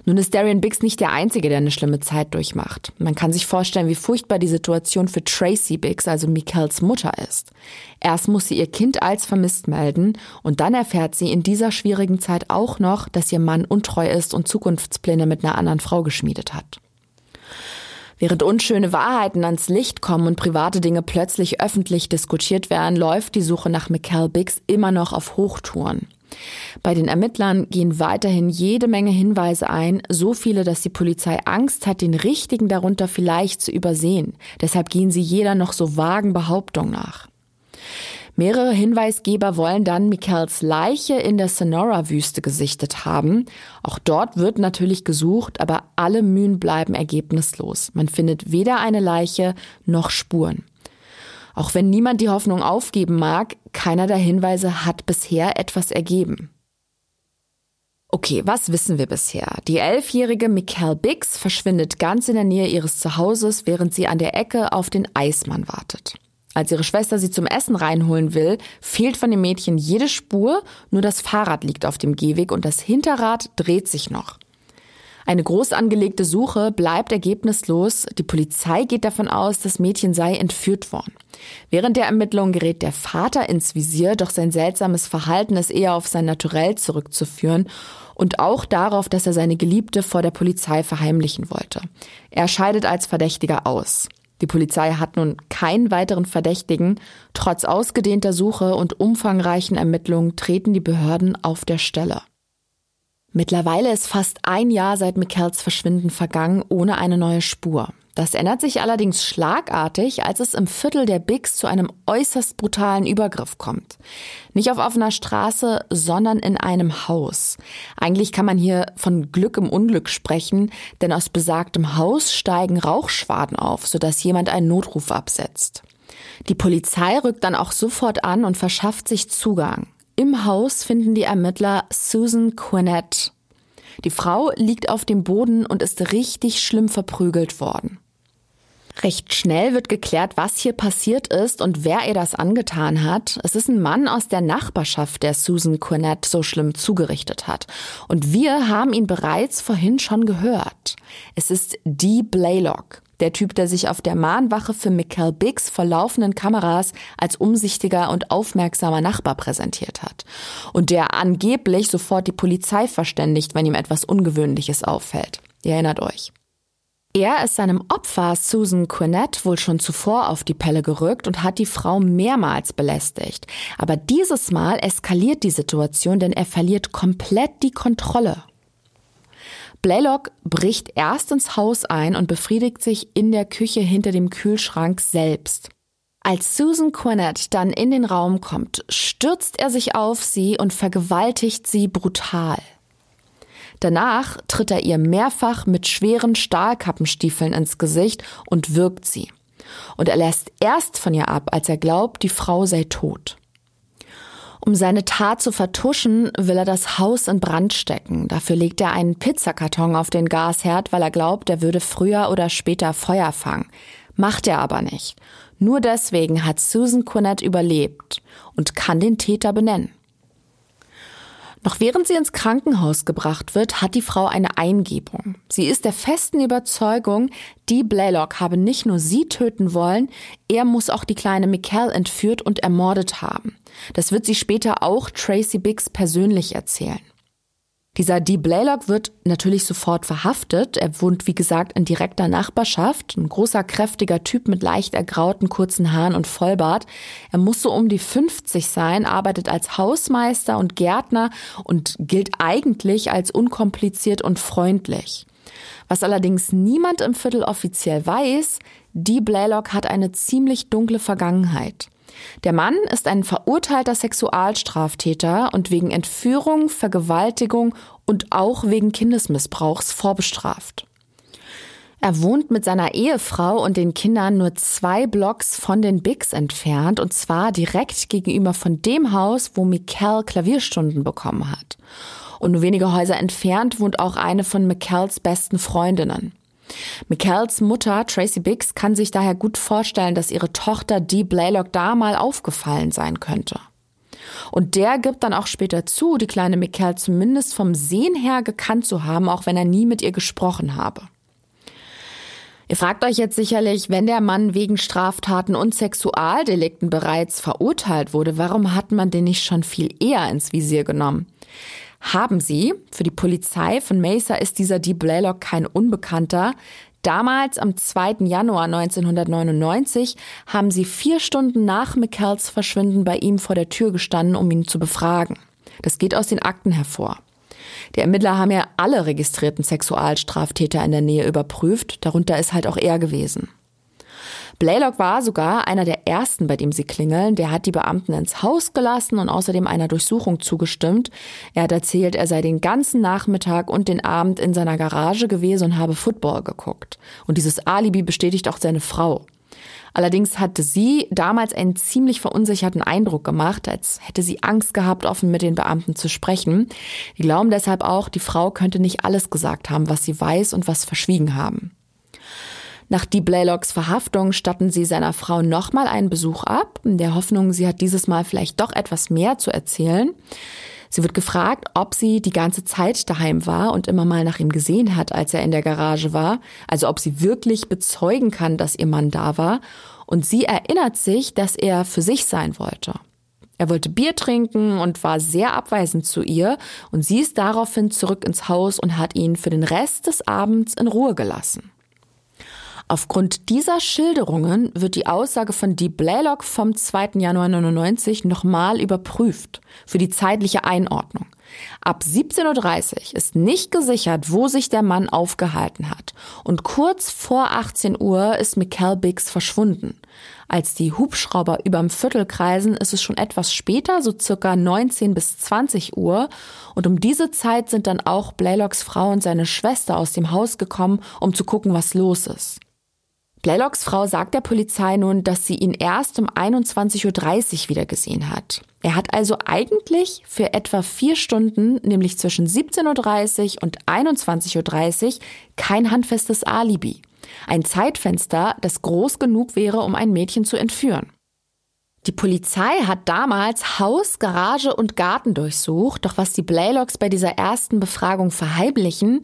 Nun ist Darian Biggs nicht der Einzige, der eine schlimme Zeit durchmacht. Man kann sich vorstellen, wie furchtbar die Situation für Tracy Biggs, also Michaels Mutter, ist. Erst muss sie ihr Kind als vermisst melden und dann erfährt sie in dieser schwierigen Zeit auch noch, dass ihr Mann untreu ist und Zukunftspläne mit einer anderen Frau geschmiedet hat. Während unschöne Wahrheiten ans Licht kommen und private Dinge plötzlich öffentlich diskutiert werden, läuft die Suche nach Michael Biggs immer noch auf Hochtouren. Bei den Ermittlern gehen weiterhin jede Menge Hinweise ein, so viele, dass die Polizei Angst hat, den richtigen darunter vielleicht zu übersehen. Deshalb gehen sie jeder noch so vagen Behauptung nach. Mehrere Hinweisgeber wollen dann Michaels Leiche in der Sonora-Wüste gesichtet haben. Auch dort wird natürlich gesucht, aber alle Mühen bleiben ergebnislos. Man findet weder eine Leiche noch Spuren. Auch wenn niemand die Hoffnung aufgeben mag, keiner der Hinweise hat bisher etwas ergeben. Okay, was wissen wir bisher? Die elfjährige Michael Biggs verschwindet ganz in der Nähe ihres Zuhauses, während sie an der Ecke auf den Eismann wartet. Als ihre Schwester sie zum Essen reinholen will, fehlt von dem Mädchen jede Spur, nur das Fahrrad liegt auf dem Gehweg und das Hinterrad dreht sich noch. Eine groß angelegte Suche bleibt ergebnislos. Die Polizei geht davon aus, das Mädchen sei entführt worden. Während der Ermittlungen gerät der Vater ins Visier, doch sein seltsames Verhalten ist eher auf sein Naturell zurückzuführen und auch darauf, dass er seine Geliebte vor der Polizei verheimlichen wollte. Er scheidet als Verdächtiger aus. Die Polizei hat nun keinen weiteren Verdächtigen. Trotz ausgedehnter Suche und umfangreichen Ermittlungen treten die Behörden auf der Stelle. Mittlerweile ist fast ein Jahr seit Michaels Verschwinden vergangen, ohne eine neue Spur. Das ändert sich allerdings schlagartig, als es im Viertel der Bigs zu einem äußerst brutalen Übergriff kommt. Nicht auf offener Straße, sondern in einem Haus. Eigentlich kann man hier von Glück im Unglück sprechen, denn aus besagtem Haus steigen Rauchschwaden auf, sodass jemand einen Notruf absetzt. Die Polizei rückt dann auch sofort an und verschafft sich Zugang. Im Haus finden die Ermittler Susan Quinnett. Die Frau liegt auf dem Boden und ist richtig schlimm verprügelt worden. Recht schnell wird geklärt, was hier passiert ist und wer ihr das angetan hat. Es ist ein Mann aus der Nachbarschaft, der Susan Quinnett so schlimm zugerichtet hat. Und wir haben ihn bereits vorhin schon gehört. Es ist Dee Blaylock. Der Typ, der sich auf der Mahnwache für Michael Biggs vor laufenden Kameras als umsichtiger und aufmerksamer Nachbar präsentiert hat. Und der angeblich sofort die Polizei verständigt, wenn ihm etwas Ungewöhnliches auffällt. Ihr erinnert euch. Er ist seinem Opfer Susan Quinnett wohl schon zuvor auf die Pelle gerückt und hat die Frau mehrmals belästigt. Aber dieses Mal eskaliert die Situation, denn er verliert komplett die Kontrolle. Blaylock bricht erst ins Haus ein und befriedigt sich in der Küche hinter dem Kühlschrank selbst. Als Susan Quinnett dann in den Raum kommt, stürzt er sich auf sie und vergewaltigt sie brutal. Danach tritt er ihr mehrfach mit schweren Stahlkappenstiefeln ins Gesicht und wirkt sie. Und er lässt erst von ihr ab, als er glaubt, die Frau sei tot. Um seine Tat zu vertuschen, will er das Haus in Brand stecken. Dafür legt er einen Pizzakarton auf den Gasherd, weil er glaubt, er würde früher oder später Feuer fangen. Macht er aber nicht. Nur deswegen hat Susan Quinnett überlebt und kann den Täter benennen. Noch während sie ins Krankenhaus gebracht wird, hat die Frau eine Eingebung. Sie ist der festen Überzeugung, die Blaylock habe nicht nur sie töten wollen, er muss auch die kleine Mikkel entführt und ermordet haben. Das wird sie später auch Tracy Biggs persönlich erzählen. Dieser Dee Blaylock wird natürlich sofort verhaftet. Er wohnt, wie gesagt, in direkter Nachbarschaft. Ein großer, kräftiger Typ mit leicht ergrauten, kurzen Haaren und Vollbart. Er muss so um die 50 sein, arbeitet als Hausmeister und Gärtner und gilt eigentlich als unkompliziert und freundlich. Was allerdings niemand im Viertel offiziell weiß, Dee Blaylock hat eine ziemlich dunkle Vergangenheit. Der Mann ist ein verurteilter Sexualstraftäter und wegen Entführung, Vergewaltigung und auch wegen Kindesmissbrauchs vorbestraft. Er wohnt mit seiner Ehefrau und den Kindern nur zwei Blocks von den Bigs entfernt und zwar direkt gegenüber von dem Haus, wo Mikkel Klavierstunden bekommen hat. Und nur wenige Häuser entfernt wohnt auch eine von McCalls besten Freundinnen. McCalls Mutter, Tracy Biggs, kann sich daher gut vorstellen, dass ihre Tochter Dee Blaylock da mal aufgefallen sein könnte. Und der gibt dann auch später zu, die kleine McCall zumindest vom Sehen her gekannt zu haben, auch wenn er nie mit ihr gesprochen habe. Ihr fragt euch jetzt sicherlich, wenn der Mann wegen Straftaten und Sexualdelikten bereits verurteilt wurde, warum hat man den nicht schon viel eher ins Visier genommen? Haben sie. Für die Polizei von Mesa ist dieser Dee Blaylock kein Unbekannter. Damals, am 2. Januar 1999, haben sie vier Stunden nach McCalls Verschwinden bei ihm vor der Tür gestanden, um ihn zu befragen. Das geht aus den Akten hervor. Die Ermittler haben ja alle registrierten Sexualstraftäter in der Nähe überprüft, darunter ist halt auch er gewesen. Blaylock war sogar einer der ersten, bei dem sie klingeln. Der hat die Beamten ins Haus gelassen und außerdem einer Durchsuchung zugestimmt. Er hat erzählt, er sei den ganzen Nachmittag und den Abend in seiner Garage gewesen und habe Football geguckt. Und dieses Alibi bestätigt auch seine Frau. Allerdings hatte sie damals einen ziemlich verunsicherten Eindruck gemacht, als hätte sie Angst gehabt, offen mit den Beamten zu sprechen. Die glauben deshalb auch, die Frau könnte nicht alles gesagt haben, was sie weiß und was verschwiegen haben. Nach Dee Blaylocks Verhaftung statten sie seiner Frau nochmal einen Besuch ab, in der Hoffnung, sie hat dieses Mal vielleicht doch etwas mehr zu erzählen. Sie wird gefragt, ob sie die ganze Zeit daheim war und immer mal nach ihm gesehen hat, als er in der Garage war, also ob sie wirklich bezeugen kann, dass ihr Mann da war. Und sie erinnert sich, dass er für sich sein wollte. Er wollte Bier trinken und war sehr abweisend zu ihr, und sie ist daraufhin zurück ins Haus und hat ihn für den Rest des Abends in Ruhe gelassen. Aufgrund dieser Schilderungen wird die Aussage von Dee Blaylock vom 2. Januar 99 nochmal überprüft für die zeitliche Einordnung. Ab 17.30 Uhr ist nicht gesichert, wo sich der Mann aufgehalten hat. Und kurz vor 18 Uhr ist Michael Biggs verschwunden. Als die Hubschrauber überm Viertel kreisen, ist es schon etwas später, so circa 19 bis 20 Uhr. Und um diese Zeit sind dann auch Blaylocks Frau und seine Schwester aus dem Haus gekommen, um zu gucken, was los ist. Blaylocks Frau sagt der Polizei nun, dass sie ihn erst um 21.30 Uhr wiedergesehen hat. Er hat also eigentlich für etwa vier Stunden, nämlich zwischen 17.30 Uhr und 21.30 Uhr, kein handfestes Alibi. Ein Zeitfenster, das groß genug wäre, um ein Mädchen zu entführen. Die Polizei hat damals Haus, Garage und Garten durchsucht, doch was die Blaylocks bei dieser ersten Befragung verheimlichen,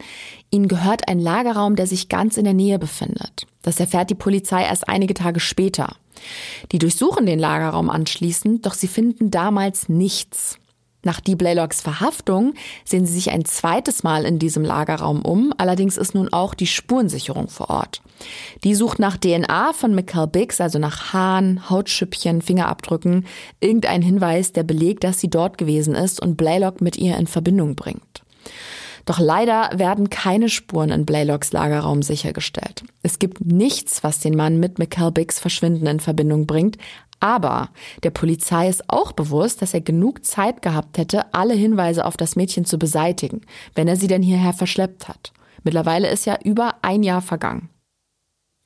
ihnen gehört ein Lagerraum, der sich ganz in der Nähe befindet. Das erfährt die Polizei erst einige Tage später. Die durchsuchen den Lagerraum anschließend, doch sie finden damals nichts. Nach Dee Blaylocks Verhaftung sehen sie sich ein zweites Mal in diesem Lagerraum um, allerdings ist nun auch die Spurensicherung vor Ort. Die sucht nach DNA von Michael Biggs, also nach Haaren, Hautschüppchen, Fingerabdrücken, irgendein Hinweis, der belegt, dass sie dort gewesen ist und Blaylock mit ihr in Verbindung bringt. Doch leider werden keine Spuren in Blaylocks Lagerraum sichergestellt. Es gibt nichts, was den Mann mit Michael Biggs Verschwinden in Verbindung bringt, aber der Polizei ist auch bewusst, dass er genug Zeit gehabt hätte, alle Hinweise auf das Mädchen zu beseitigen, wenn er sie denn hierher verschleppt hat. Mittlerweile ist ja über ein Jahr vergangen.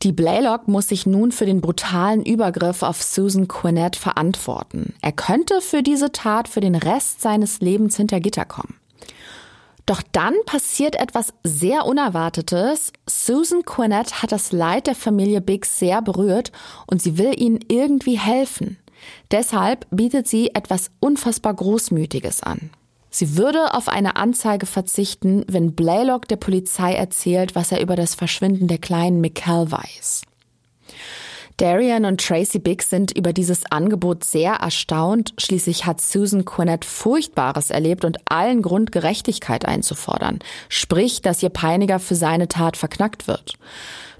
Die Blaylock muss sich nun für den brutalen Übergriff auf Susan Quinnett verantworten. Er könnte für diese Tat für den Rest seines Lebens hinter Gitter kommen. Doch dann passiert etwas sehr Unerwartetes. Susan Quinnett hat das Leid der Familie Biggs sehr berührt und sie will ihnen irgendwie helfen. Deshalb bietet sie etwas unfassbar Großmütiges an. Sie würde auf eine Anzeige verzichten, wenn Blaylock der Polizei erzählt, was er über das Verschwinden der kleinen Mikkel weiß. Darian und Tracy Biggs sind über dieses Angebot sehr erstaunt. Schließlich hat Susan Quinnett Furchtbares erlebt und allen Grund, Gerechtigkeit einzufordern. Sprich, dass ihr Peiniger für seine Tat verknackt wird.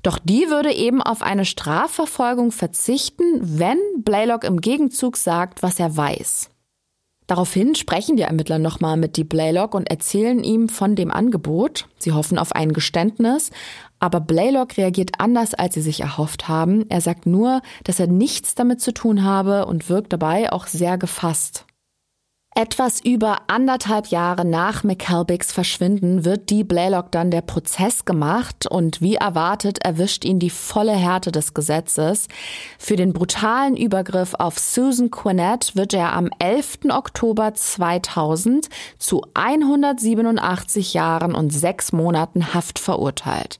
Doch die würde eben auf eine Strafverfolgung verzichten, wenn Blaylock im Gegenzug sagt, was er weiß. Daraufhin sprechen die Ermittler nochmal mit Deep Blaylock und erzählen ihm von dem Angebot. Sie hoffen auf ein Geständnis, aber Blaylock reagiert anders, als sie sich erhofft haben. Er sagt nur, dass er nichts damit zu tun habe und wirkt dabei auch sehr gefasst. Etwas über anderthalb Jahre nach McKelbicks Verschwinden wird die Blaylock dann der Prozess gemacht und wie erwartet erwischt ihn die volle Härte des Gesetzes. Für den brutalen Übergriff auf Susan Quinnett wird er am 11. Oktober 2000 zu 187 Jahren und sechs Monaten Haft verurteilt.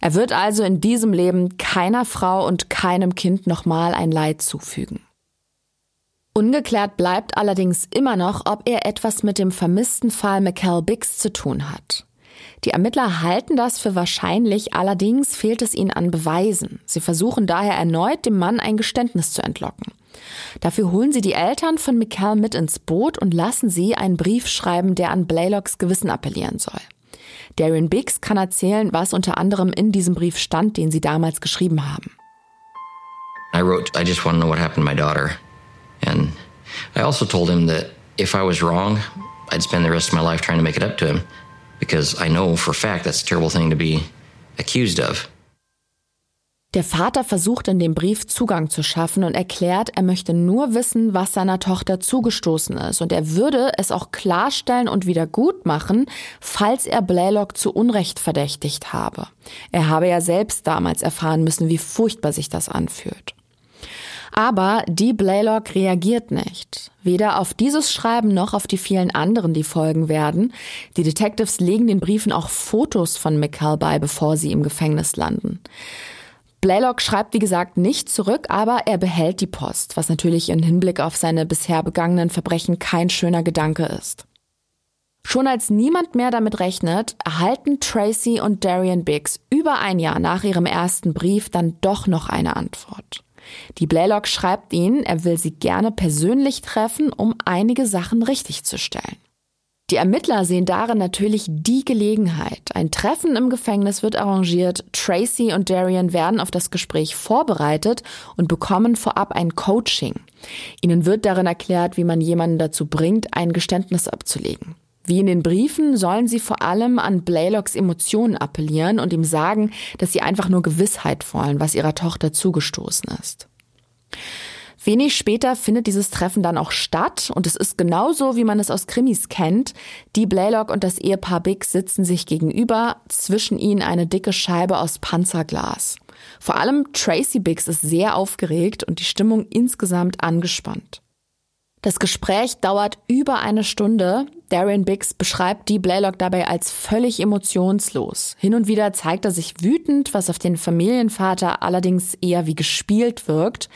Er wird also in diesem Leben keiner Frau und keinem Kind nochmal ein Leid zufügen. Ungeklärt bleibt allerdings immer noch, ob er etwas mit dem vermissten Fall McCall Biggs zu tun hat. Die Ermittler halten das für wahrscheinlich, allerdings fehlt es ihnen an Beweisen. Sie versuchen daher erneut, dem Mann ein Geständnis zu entlocken. Dafür holen sie die Eltern von McCall mit ins Boot und lassen sie einen Brief schreiben, der an Blaylocks Gewissen appellieren soll. Darian Biggs kann erzählen, was unter anderem in diesem Brief stand, den sie damals geschrieben haben. I wrote, I just want to know what happened to my daughter. And I also told him that if I was wrong, I'd spend the rest of my life trying to make it up to him because I know for a fact that's a terrible thing to be accused of. Der Vater versucht in dem Brief Zugang zu schaffen und erklärt, er möchte nur wissen, was seiner Tochter zugestoßen ist und er würde es auch klarstellen und wieder gut machen, falls er Blaylock zu Unrecht verdächtigt habe. Er habe ja selbst damals erfahren müssen, wie furchtbar sich das anfühlt. Aber die Blaylock reagiert nicht. Weder auf dieses Schreiben noch auf die vielen anderen, die folgen werden. Die Detectives legen den Briefen auch Fotos von McCall bei, bevor sie im Gefängnis landen. Blaylock schreibt, wie gesagt, nicht zurück, aber er behält die Post, was natürlich im Hinblick auf seine bisher begangenen Verbrechen kein schöner Gedanke ist. Schon als niemand mehr damit rechnet, erhalten Tracy und Darian Biggs über ein Jahr nach ihrem ersten Brief dann doch noch eine Antwort. Die Blaylock schreibt ihnen, er will sie gerne persönlich treffen, um einige Sachen richtigzustellen. Die Ermittler sehen darin natürlich die Gelegenheit. Ein Treffen im Gefängnis wird arrangiert, Tracy und Darian werden auf das Gespräch vorbereitet und bekommen vorab ein Coaching. Ihnen wird darin erklärt, wie man jemanden dazu bringt, ein Geständnis abzulegen. Wie in den Briefen sollen sie vor allem an Blaylocks Emotionen appellieren und ihm sagen, dass sie einfach nur Gewissheit wollen, was ihrer Tochter zugestoßen ist. Wenig später findet dieses Treffen dann auch statt und es ist genauso, wie man es aus Krimis kennt. Die Blaylock und das Ehepaar Big sitzen sich gegenüber, zwischen ihnen eine dicke Scheibe aus Panzerglas. Vor allem Tracy Biggs ist sehr aufgeregt und die Stimmung insgesamt angespannt. Das Gespräch dauert über eine Stunde. Darren Biggs beschreibt die Blaylock dabei als völlig emotionslos. Hin und wieder zeigt er sich wütend, was auf den Familienvater allerdings eher wie gespielt wirkt.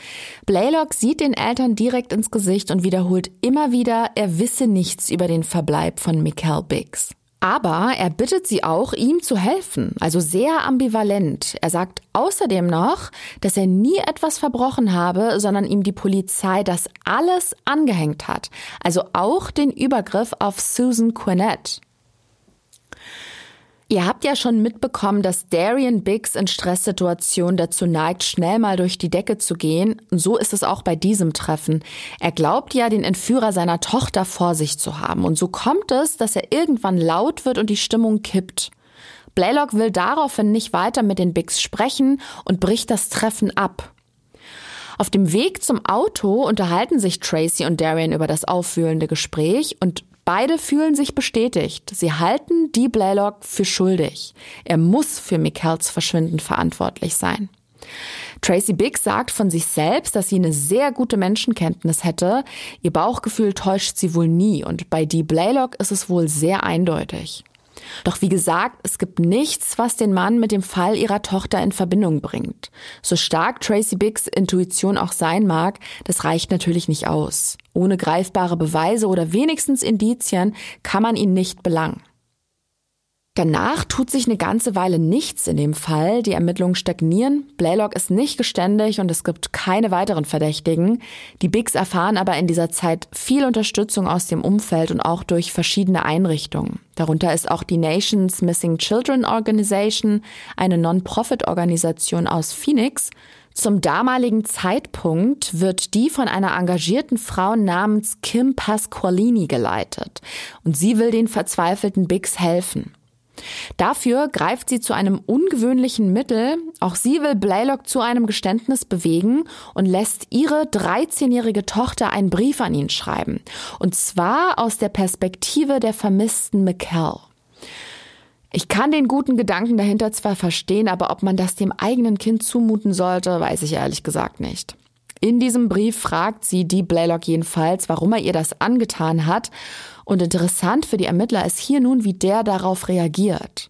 Blaylock sieht den Eltern direkt ins Gesicht und wiederholt immer wieder, er wisse nichts über den Verbleib von Michael Biggs. Aber er bittet sie auch, ihm zu helfen, also sehr ambivalent. Er sagt außerdem noch, dass er nie etwas verbrochen habe, sondern ihm die Polizei das alles angehängt hat, also auch den Übergriff auf Susan Quinnett. Ihr habt ja schon mitbekommen, dass Darian Biggs in Stresssituationen dazu neigt, schnell mal durch die Decke zu gehen. So ist es auch bei diesem Treffen. Er glaubt ja, den Entführer seiner Tochter vor sich zu haben. Und so kommt es, dass er irgendwann laut wird und die Stimmung kippt. Blaylock will daraufhin nicht weiter mit den Biggs sprechen und bricht das Treffen ab. Auf dem Weg zum Auto unterhalten sich Tracy und Darian über das aufwühlende Gespräch und Beide fühlen sich bestätigt. Sie halten Dee Blaylock für schuldig. Er muss für Michaels Verschwinden verantwortlich sein. Tracy Biggs sagt von sich selbst, dass sie eine sehr gute Menschenkenntnis hätte. Ihr Bauchgefühl täuscht sie wohl nie und bei Dee Blaylock ist es wohl sehr eindeutig. Doch wie gesagt, es gibt nichts, was den Mann mit dem Fall ihrer Tochter in Verbindung bringt. So stark Tracy Biggs Intuition auch sein mag, das reicht natürlich nicht aus. Ohne greifbare Beweise oder wenigstens Indizien kann man ihn nicht belangen. Danach tut sich eine ganze Weile nichts in dem Fall. Die Ermittlungen stagnieren. Blaylock ist nicht geständig und es gibt keine weiteren Verdächtigen. Die Bigs erfahren aber in dieser Zeit viel Unterstützung aus dem Umfeld und auch durch verschiedene Einrichtungen. Darunter ist auch die Nations Missing Children Organization, eine Non-Profit-Organisation aus Phoenix. Zum damaligen Zeitpunkt wird die von einer engagierten Frau namens Kim Pasqualini geleitet und sie will den verzweifelten Bigs helfen. Dafür greift sie zu einem ungewöhnlichen Mittel. Auch sie will Blaylock zu einem Geständnis bewegen und lässt ihre 13-jährige Tochter einen Brief an ihn schreiben. Und zwar aus der Perspektive der vermissten McCall. Ich kann den guten Gedanken dahinter zwar verstehen, aber ob man das dem eigenen Kind zumuten sollte, weiß ich ehrlich gesagt nicht. In diesem Brief fragt sie die Blaylock jedenfalls, warum er ihr das angetan hat. Und interessant für die Ermittler ist hier nun, wie der darauf reagiert.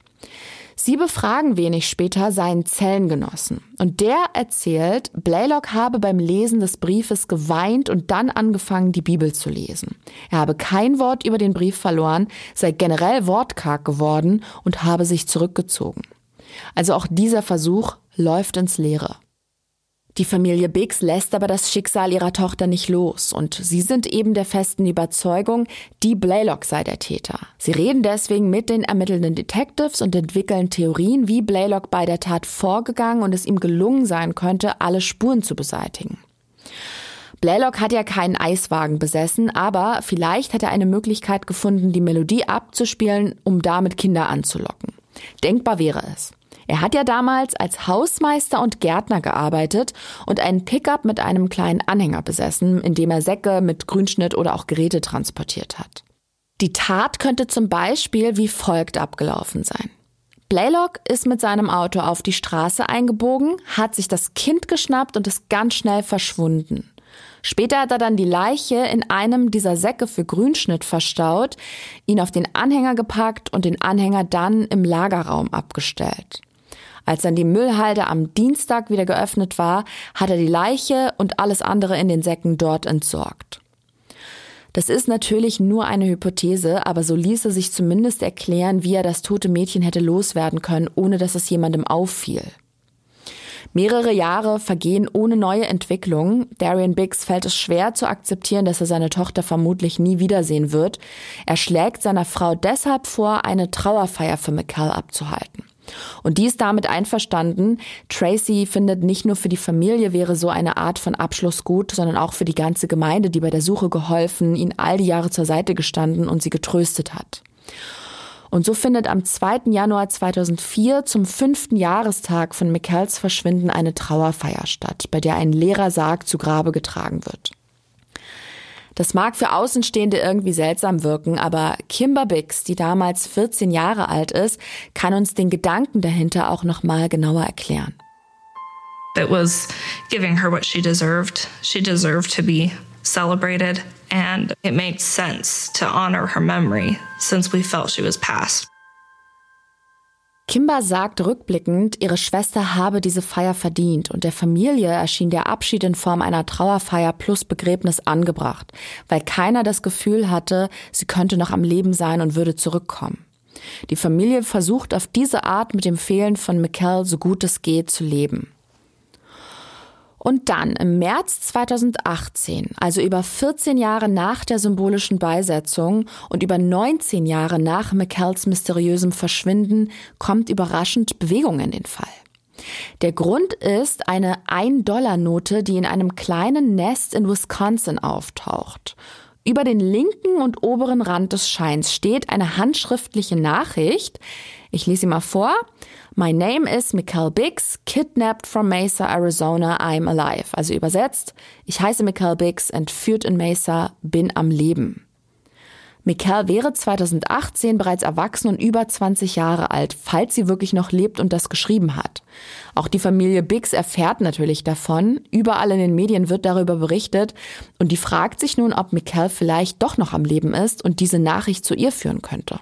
Sie befragen wenig später seinen Zellengenossen und der erzählt, Blaylock habe beim Lesen des Briefes geweint und dann angefangen, die Bibel zu lesen. Er habe kein Wort über den Brief verloren, sei generell wortkarg geworden und habe sich zurückgezogen. Also auch dieser Versuch läuft ins Leere. Die Familie Biggs lässt aber das Schicksal ihrer Tochter nicht los und sie sind eben der festen Überzeugung, die Blaylock sei der Täter. Sie reden deswegen mit den ermittelnden Detectives und entwickeln Theorien, wie Blaylock bei der Tat vorgegangen und es ihm gelungen sein könnte, alle Spuren zu beseitigen. Blaylock hat ja keinen Eiswagen besessen, aber vielleicht hat er eine Möglichkeit gefunden, die Melodie abzuspielen, um damit Kinder anzulocken. Denkbar wäre es. Er hat ja damals als Hausmeister und Gärtner gearbeitet und einen Pickup mit einem kleinen Anhänger besessen, in dem er Säcke mit Grünschnitt oder auch Geräte transportiert hat. Die Tat könnte zum Beispiel wie folgt abgelaufen sein. Blaylock ist mit seinem Auto auf die Straße eingebogen, hat sich das Kind geschnappt und ist ganz schnell verschwunden. Später hat er dann die Leiche in einem dieser Säcke für Grünschnitt verstaut, ihn auf den Anhänger gepackt und den Anhänger dann im Lagerraum abgestellt. Als dann die Müllhalde am Dienstag wieder geöffnet war, hat er die Leiche und alles andere in den Säcken dort entsorgt. Das ist natürlich nur eine Hypothese, aber so ließe sich zumindest erklären, wie er das tote Mädchen hätte loswerden können, ohne dass es jemandem auffiel. Mehrere Jahre vergehen ohne neue Entwicklung. Darian Biggs fällt es schwer zu akzeptieren, dass er seine Tochter vermutlich nie wiedersehen wird. Er schlägt seiner Frau deshalb vor, eine Trauerfeier für McCall abzuhalten. Und die ist damit einverstanden. Tracy findet, nicht nur für die Familie wäre so eine Art von Abschluss gut, sondern auch für die ganze Gemeinde, die bei der Suche geholfen, ihn all die Jahre zur Seite gestanden und sie getröstet hat. Und so findet am 2. Januar 2004 zum fünften Jahrestag von McCalls Verschwinden eine Trauerfeier statt, bei der ein leerer Sarg zu Grabe getragen wird. Das mag für Außenstehende irgendwie seltsam wirken, aber Kimber Biggs, die damals 14 Jahre alt ist, kann uns den Gedanken dahinter auch noch mal genauer erklären. It was giving her what she deserved. She deserved to be celebrated and it made sense to honor her memory since we felt she was past. Kimber sagt rückblickend, ihre Schwester habe diese Feier verdient und der Familie erschien der Abschied in Form einer Trauerfeier plus Begräbnis angebracht, weil keiner das Gefühl hatte, sie könnte noch am Leben sein und würde zurückkommen. Die Familie versucht auf diese Art mit dem Fehlen von Mikkel so gut es geht zu leben. Und dann im März 2018, also über 14 Jahre nach der symbolischen Beisetzung und über 19 Jahre nach McCalls mysteriösem Verschwinden, kommt überraschend Bewegung in den Fall. Der Grund ist eine 1-Dollar-Note, die in einem kleinen Nest in Wisconsin auftaucht. Über den linken und oberen Rand des Scheins steht eine handschriftliche Nachricht. Ich lese sie mal vor. My name is Mikkel Biggs, kidnapped from Mesa, Arizona, I'm alive. Also übersetzt, ich heiße Mikkel Biggs, entführt in Mesa, bin am Leben. Mikkel wäre 2018 bereits erwachsen und über 20 Jahre alt, falls sie wirklich noch lebt und das geschrieben hat. Auch die Familie Biggs erfährt natürlich davon. Überall in den Medien wird darüber berichtet und die fragt sich nun, ob Mikkel vielleicht doch noch am Leben ist und diese Nachricht zu ihr führen könnte.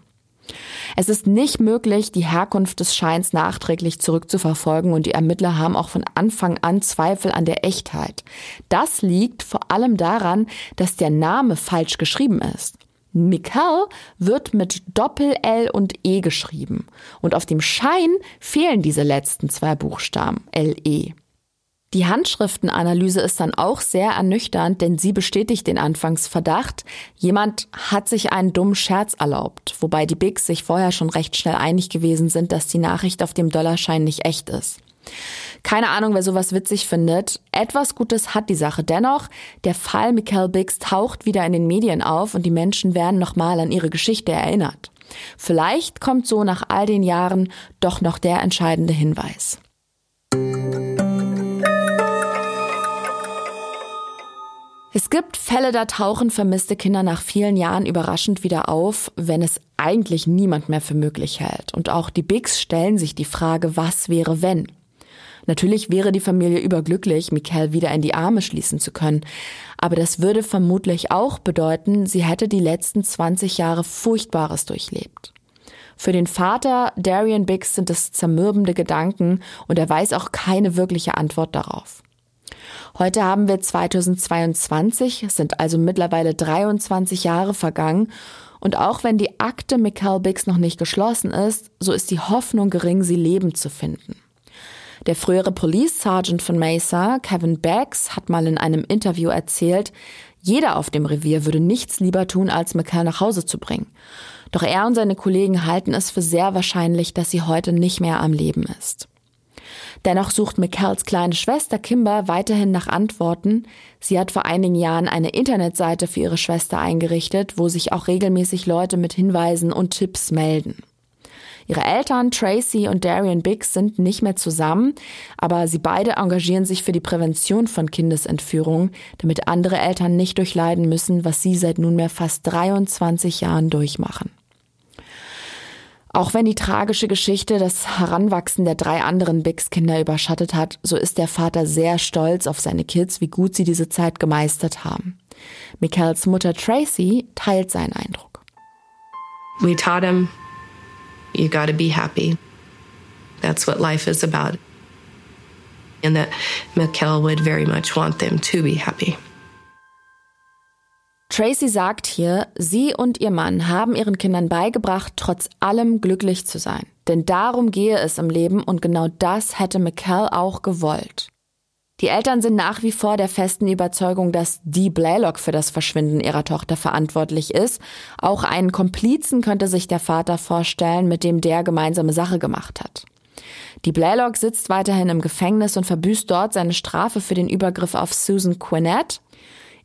Es ist nicht möglich, die Herkunft des Scheins nachträglich zurückzuverfolgen und die Ermittler haben auch von Anfang an Zweifel an der Echtheit. Das liegt vor allem daran, dass der Name falsch geschrieben ist. Mikkel wird mit Doppel-L und E geschrieben und auf dem Schein fehlen diese letzten zwei Buchstaben, L-E. Die Handschriftenanalyse ist dann auch sehr ernüchternd, denn sie bestätigt den Anfangsverdacht, jemand hat sich einen dummen Scherz erlaubt, wobei die Bigs sich vorher schon recht schnell einig gewesen sind, dass die Nachricht auf dem Dollarschein nicht echt ist. Keine Ahnung, wer sowas witzig findet. Etwas Gutes hat die Sache dennoch. Der Fall Michael Biggs taucht wieder in den Medien auf und die Menschen werden nochmal an ihre Geschichte erinnert. Vielleicht kommt so nach all den Jahren doch noch der entscheidende Hinweis. Es gibt Fälle, da tauchen vermisste Kinder nach vielen Jahren überraschend wieder auf, wenn es eigentlich niemand mehr für möglich hält. Und auch die Bigs stellen sich die Frage, was wäre wenn? Natürlich wäre die Familie überglücklich, Michael wieder in die Arme schließen zu können. Aber das würde vermutlich auch bedeuten, sie hätte die letzten 20 Jahre Furchtbares durchlebt. Für den Vater Darian Biggs sind es zermürbende Gedanken und er weiß auch keine wirkliche Antwort darauf. Heute haben wir 2022, sind also mittlerweile 23 Jahre vergangen. Und auch wenn die Akte Michael Biggs noch nicht geschlossen ist, so ist die Hoffnung gering, sie lebend zu finden. Der frühere Police Sergeant von Mesa, Kevin Beggs, hat mal in einem Interview erzählt, jeder auf dem Revier würde nichts lieber tun, als Michael nach Hause zu bringen. Doch er und seine Kollegen halten es für sehr wahrscheinlich, dass sie heute nicht mehr am Leben ist. Dennoch sucht McCalls kleine Schwester Kimber weiterhin nach Antworten. Sie hat vor einigen Jahren eine Internetseite für ihre Schwester eingerichtet, wo sich auch regelmäßig Leute mit Hinweisen und Tipps melden. Ihre Eltern Tracy und Darian Biggs sind nicht mehr zusammen, aber sie beide engagieren sich für die Prävention von Kindesentführung, damit andere Eltern nicht durchleiden müssen, was sie seit nunmehr fast 23 Jahren durchmachen. Auch wenn die tragische Geschichte das Heranwachsen der drei anderen Biggs-Kinder überschattet hat, so ist der Vater sehr stolz auf seine Kids, wie gut sie diese Zeit gemeistert haben. Michaels Mutter Tracy teilt seinen Eindruck. We taught him, you gotta be happy. That's what life is about. And that Mikhail would very much want them to be happy. Tracy sagt hier, sie und ihr Mann haben ihren Kindern beigebracht, trotz allem glücklich zu sein. Denn darum gehe es im Leben und genau das hätte McCall auch gewollt. Die Eltern sind nach wie vor der festen Überzeugung, dass Dee Blaylock für das Verschwinden ihrer Tochter verantwortlich ist. Auch einen Komplizen könnte sich der Vater vorstellen, mit dem der gemeinsame Sache gemacht hat. Die Blaylock sitzt weiterhin im Gefängnis und verbüßt dort seine Strafe für den Übergriff auf Susan Quinnett.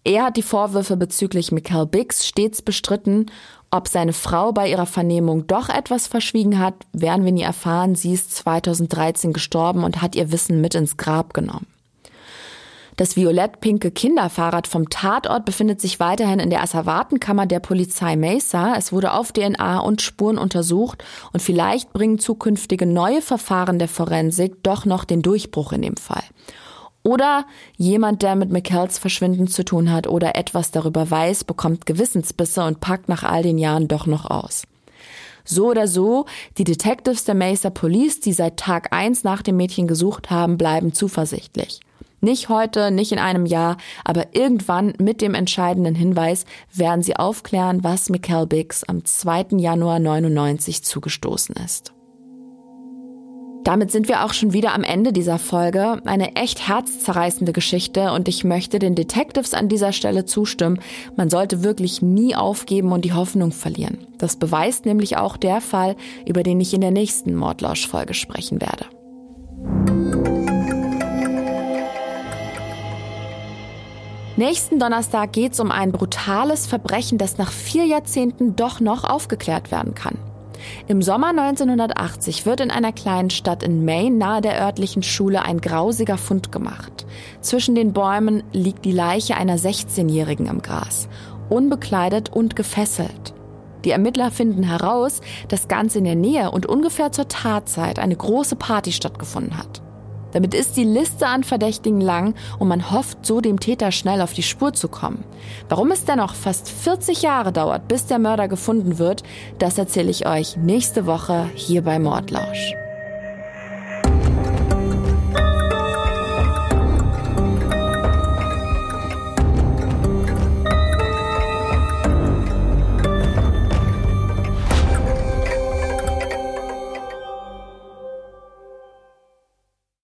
Er hat die Vorwürfe bezüglich Michael Biggs stets bestritten. Ob seine Frau bei ihrer Vernehmung doch etwas verschwiegen hat, werden wir nie erfahren. Sie ist 2013 gestorben und hat ihr Wissen mit ins Grab genommen. Das violett-pinke Kinderfahrrad vom Tatort befindet sich weiterhin in der Asservatenkammer der Polizei Mesa. Es wurde auf DNA und Spuren untersucht und vielleicht bringen zukünftige neue Verfahren der Forensik doch noch den Durchbruch in dem Fall. Oder jemand, der mit McKells Verschwinden zu tun hat oder etwas darüber weiß, bekommt Gewissensbisse und packt nach all den Jahren doch noch aus. So oder so, die Detectives der Mesa Police, die seit Tag eins nach dem Mädchen gesucht haben, bleiben zuversichtlich. Nicht heute, nicht in einem Jahr, aber irgendwann mit dem entscheidenden Hinweis werden sie aufklären, was Michael Biggs am 2. Januar 99 zugestoßen ist. Damit sind wir auch schon wieder am Ende dieser Folge. Eine echt herzzerreißende Geschichte und ich möchte den Detectives an dieser Stelle zustimmen. Man sollte wirklich nie aufgeben und die Hoffnung verlieren. Das beweist nämlich auch der Fall, über den ich in der nächsten Mordlausch-Folge sprechen werde. Nächsten Donnerstag geht es um ein brutales Verbrechen, das nach vier Jahrzehnten doch noch aufgeklärt werden kann. Im Sommer 1980 wird in einer kleinen Stadt in Maine nahe der örtlichen Schule ein grausiger Fund gemacht. Zwischen den Bäumen liegt die Leiche einer 16-Jährigen im Gras, unbekleidet und gefesselt. Die Ermittler finden heraus, dass ganz in der Nähe und ungefähr zur Tatzeit eine große Party stattgefunden hat. Damit ist die Liste an Verdächtigen lang und man hofft, so dem Täter schnell auf die Spur zu kommen. Warum es dennoch fast 40 Jahre dauert, bis der Mörder gefunden wird, das erzähle ich euch nächste Woche hier bei Mordlausch.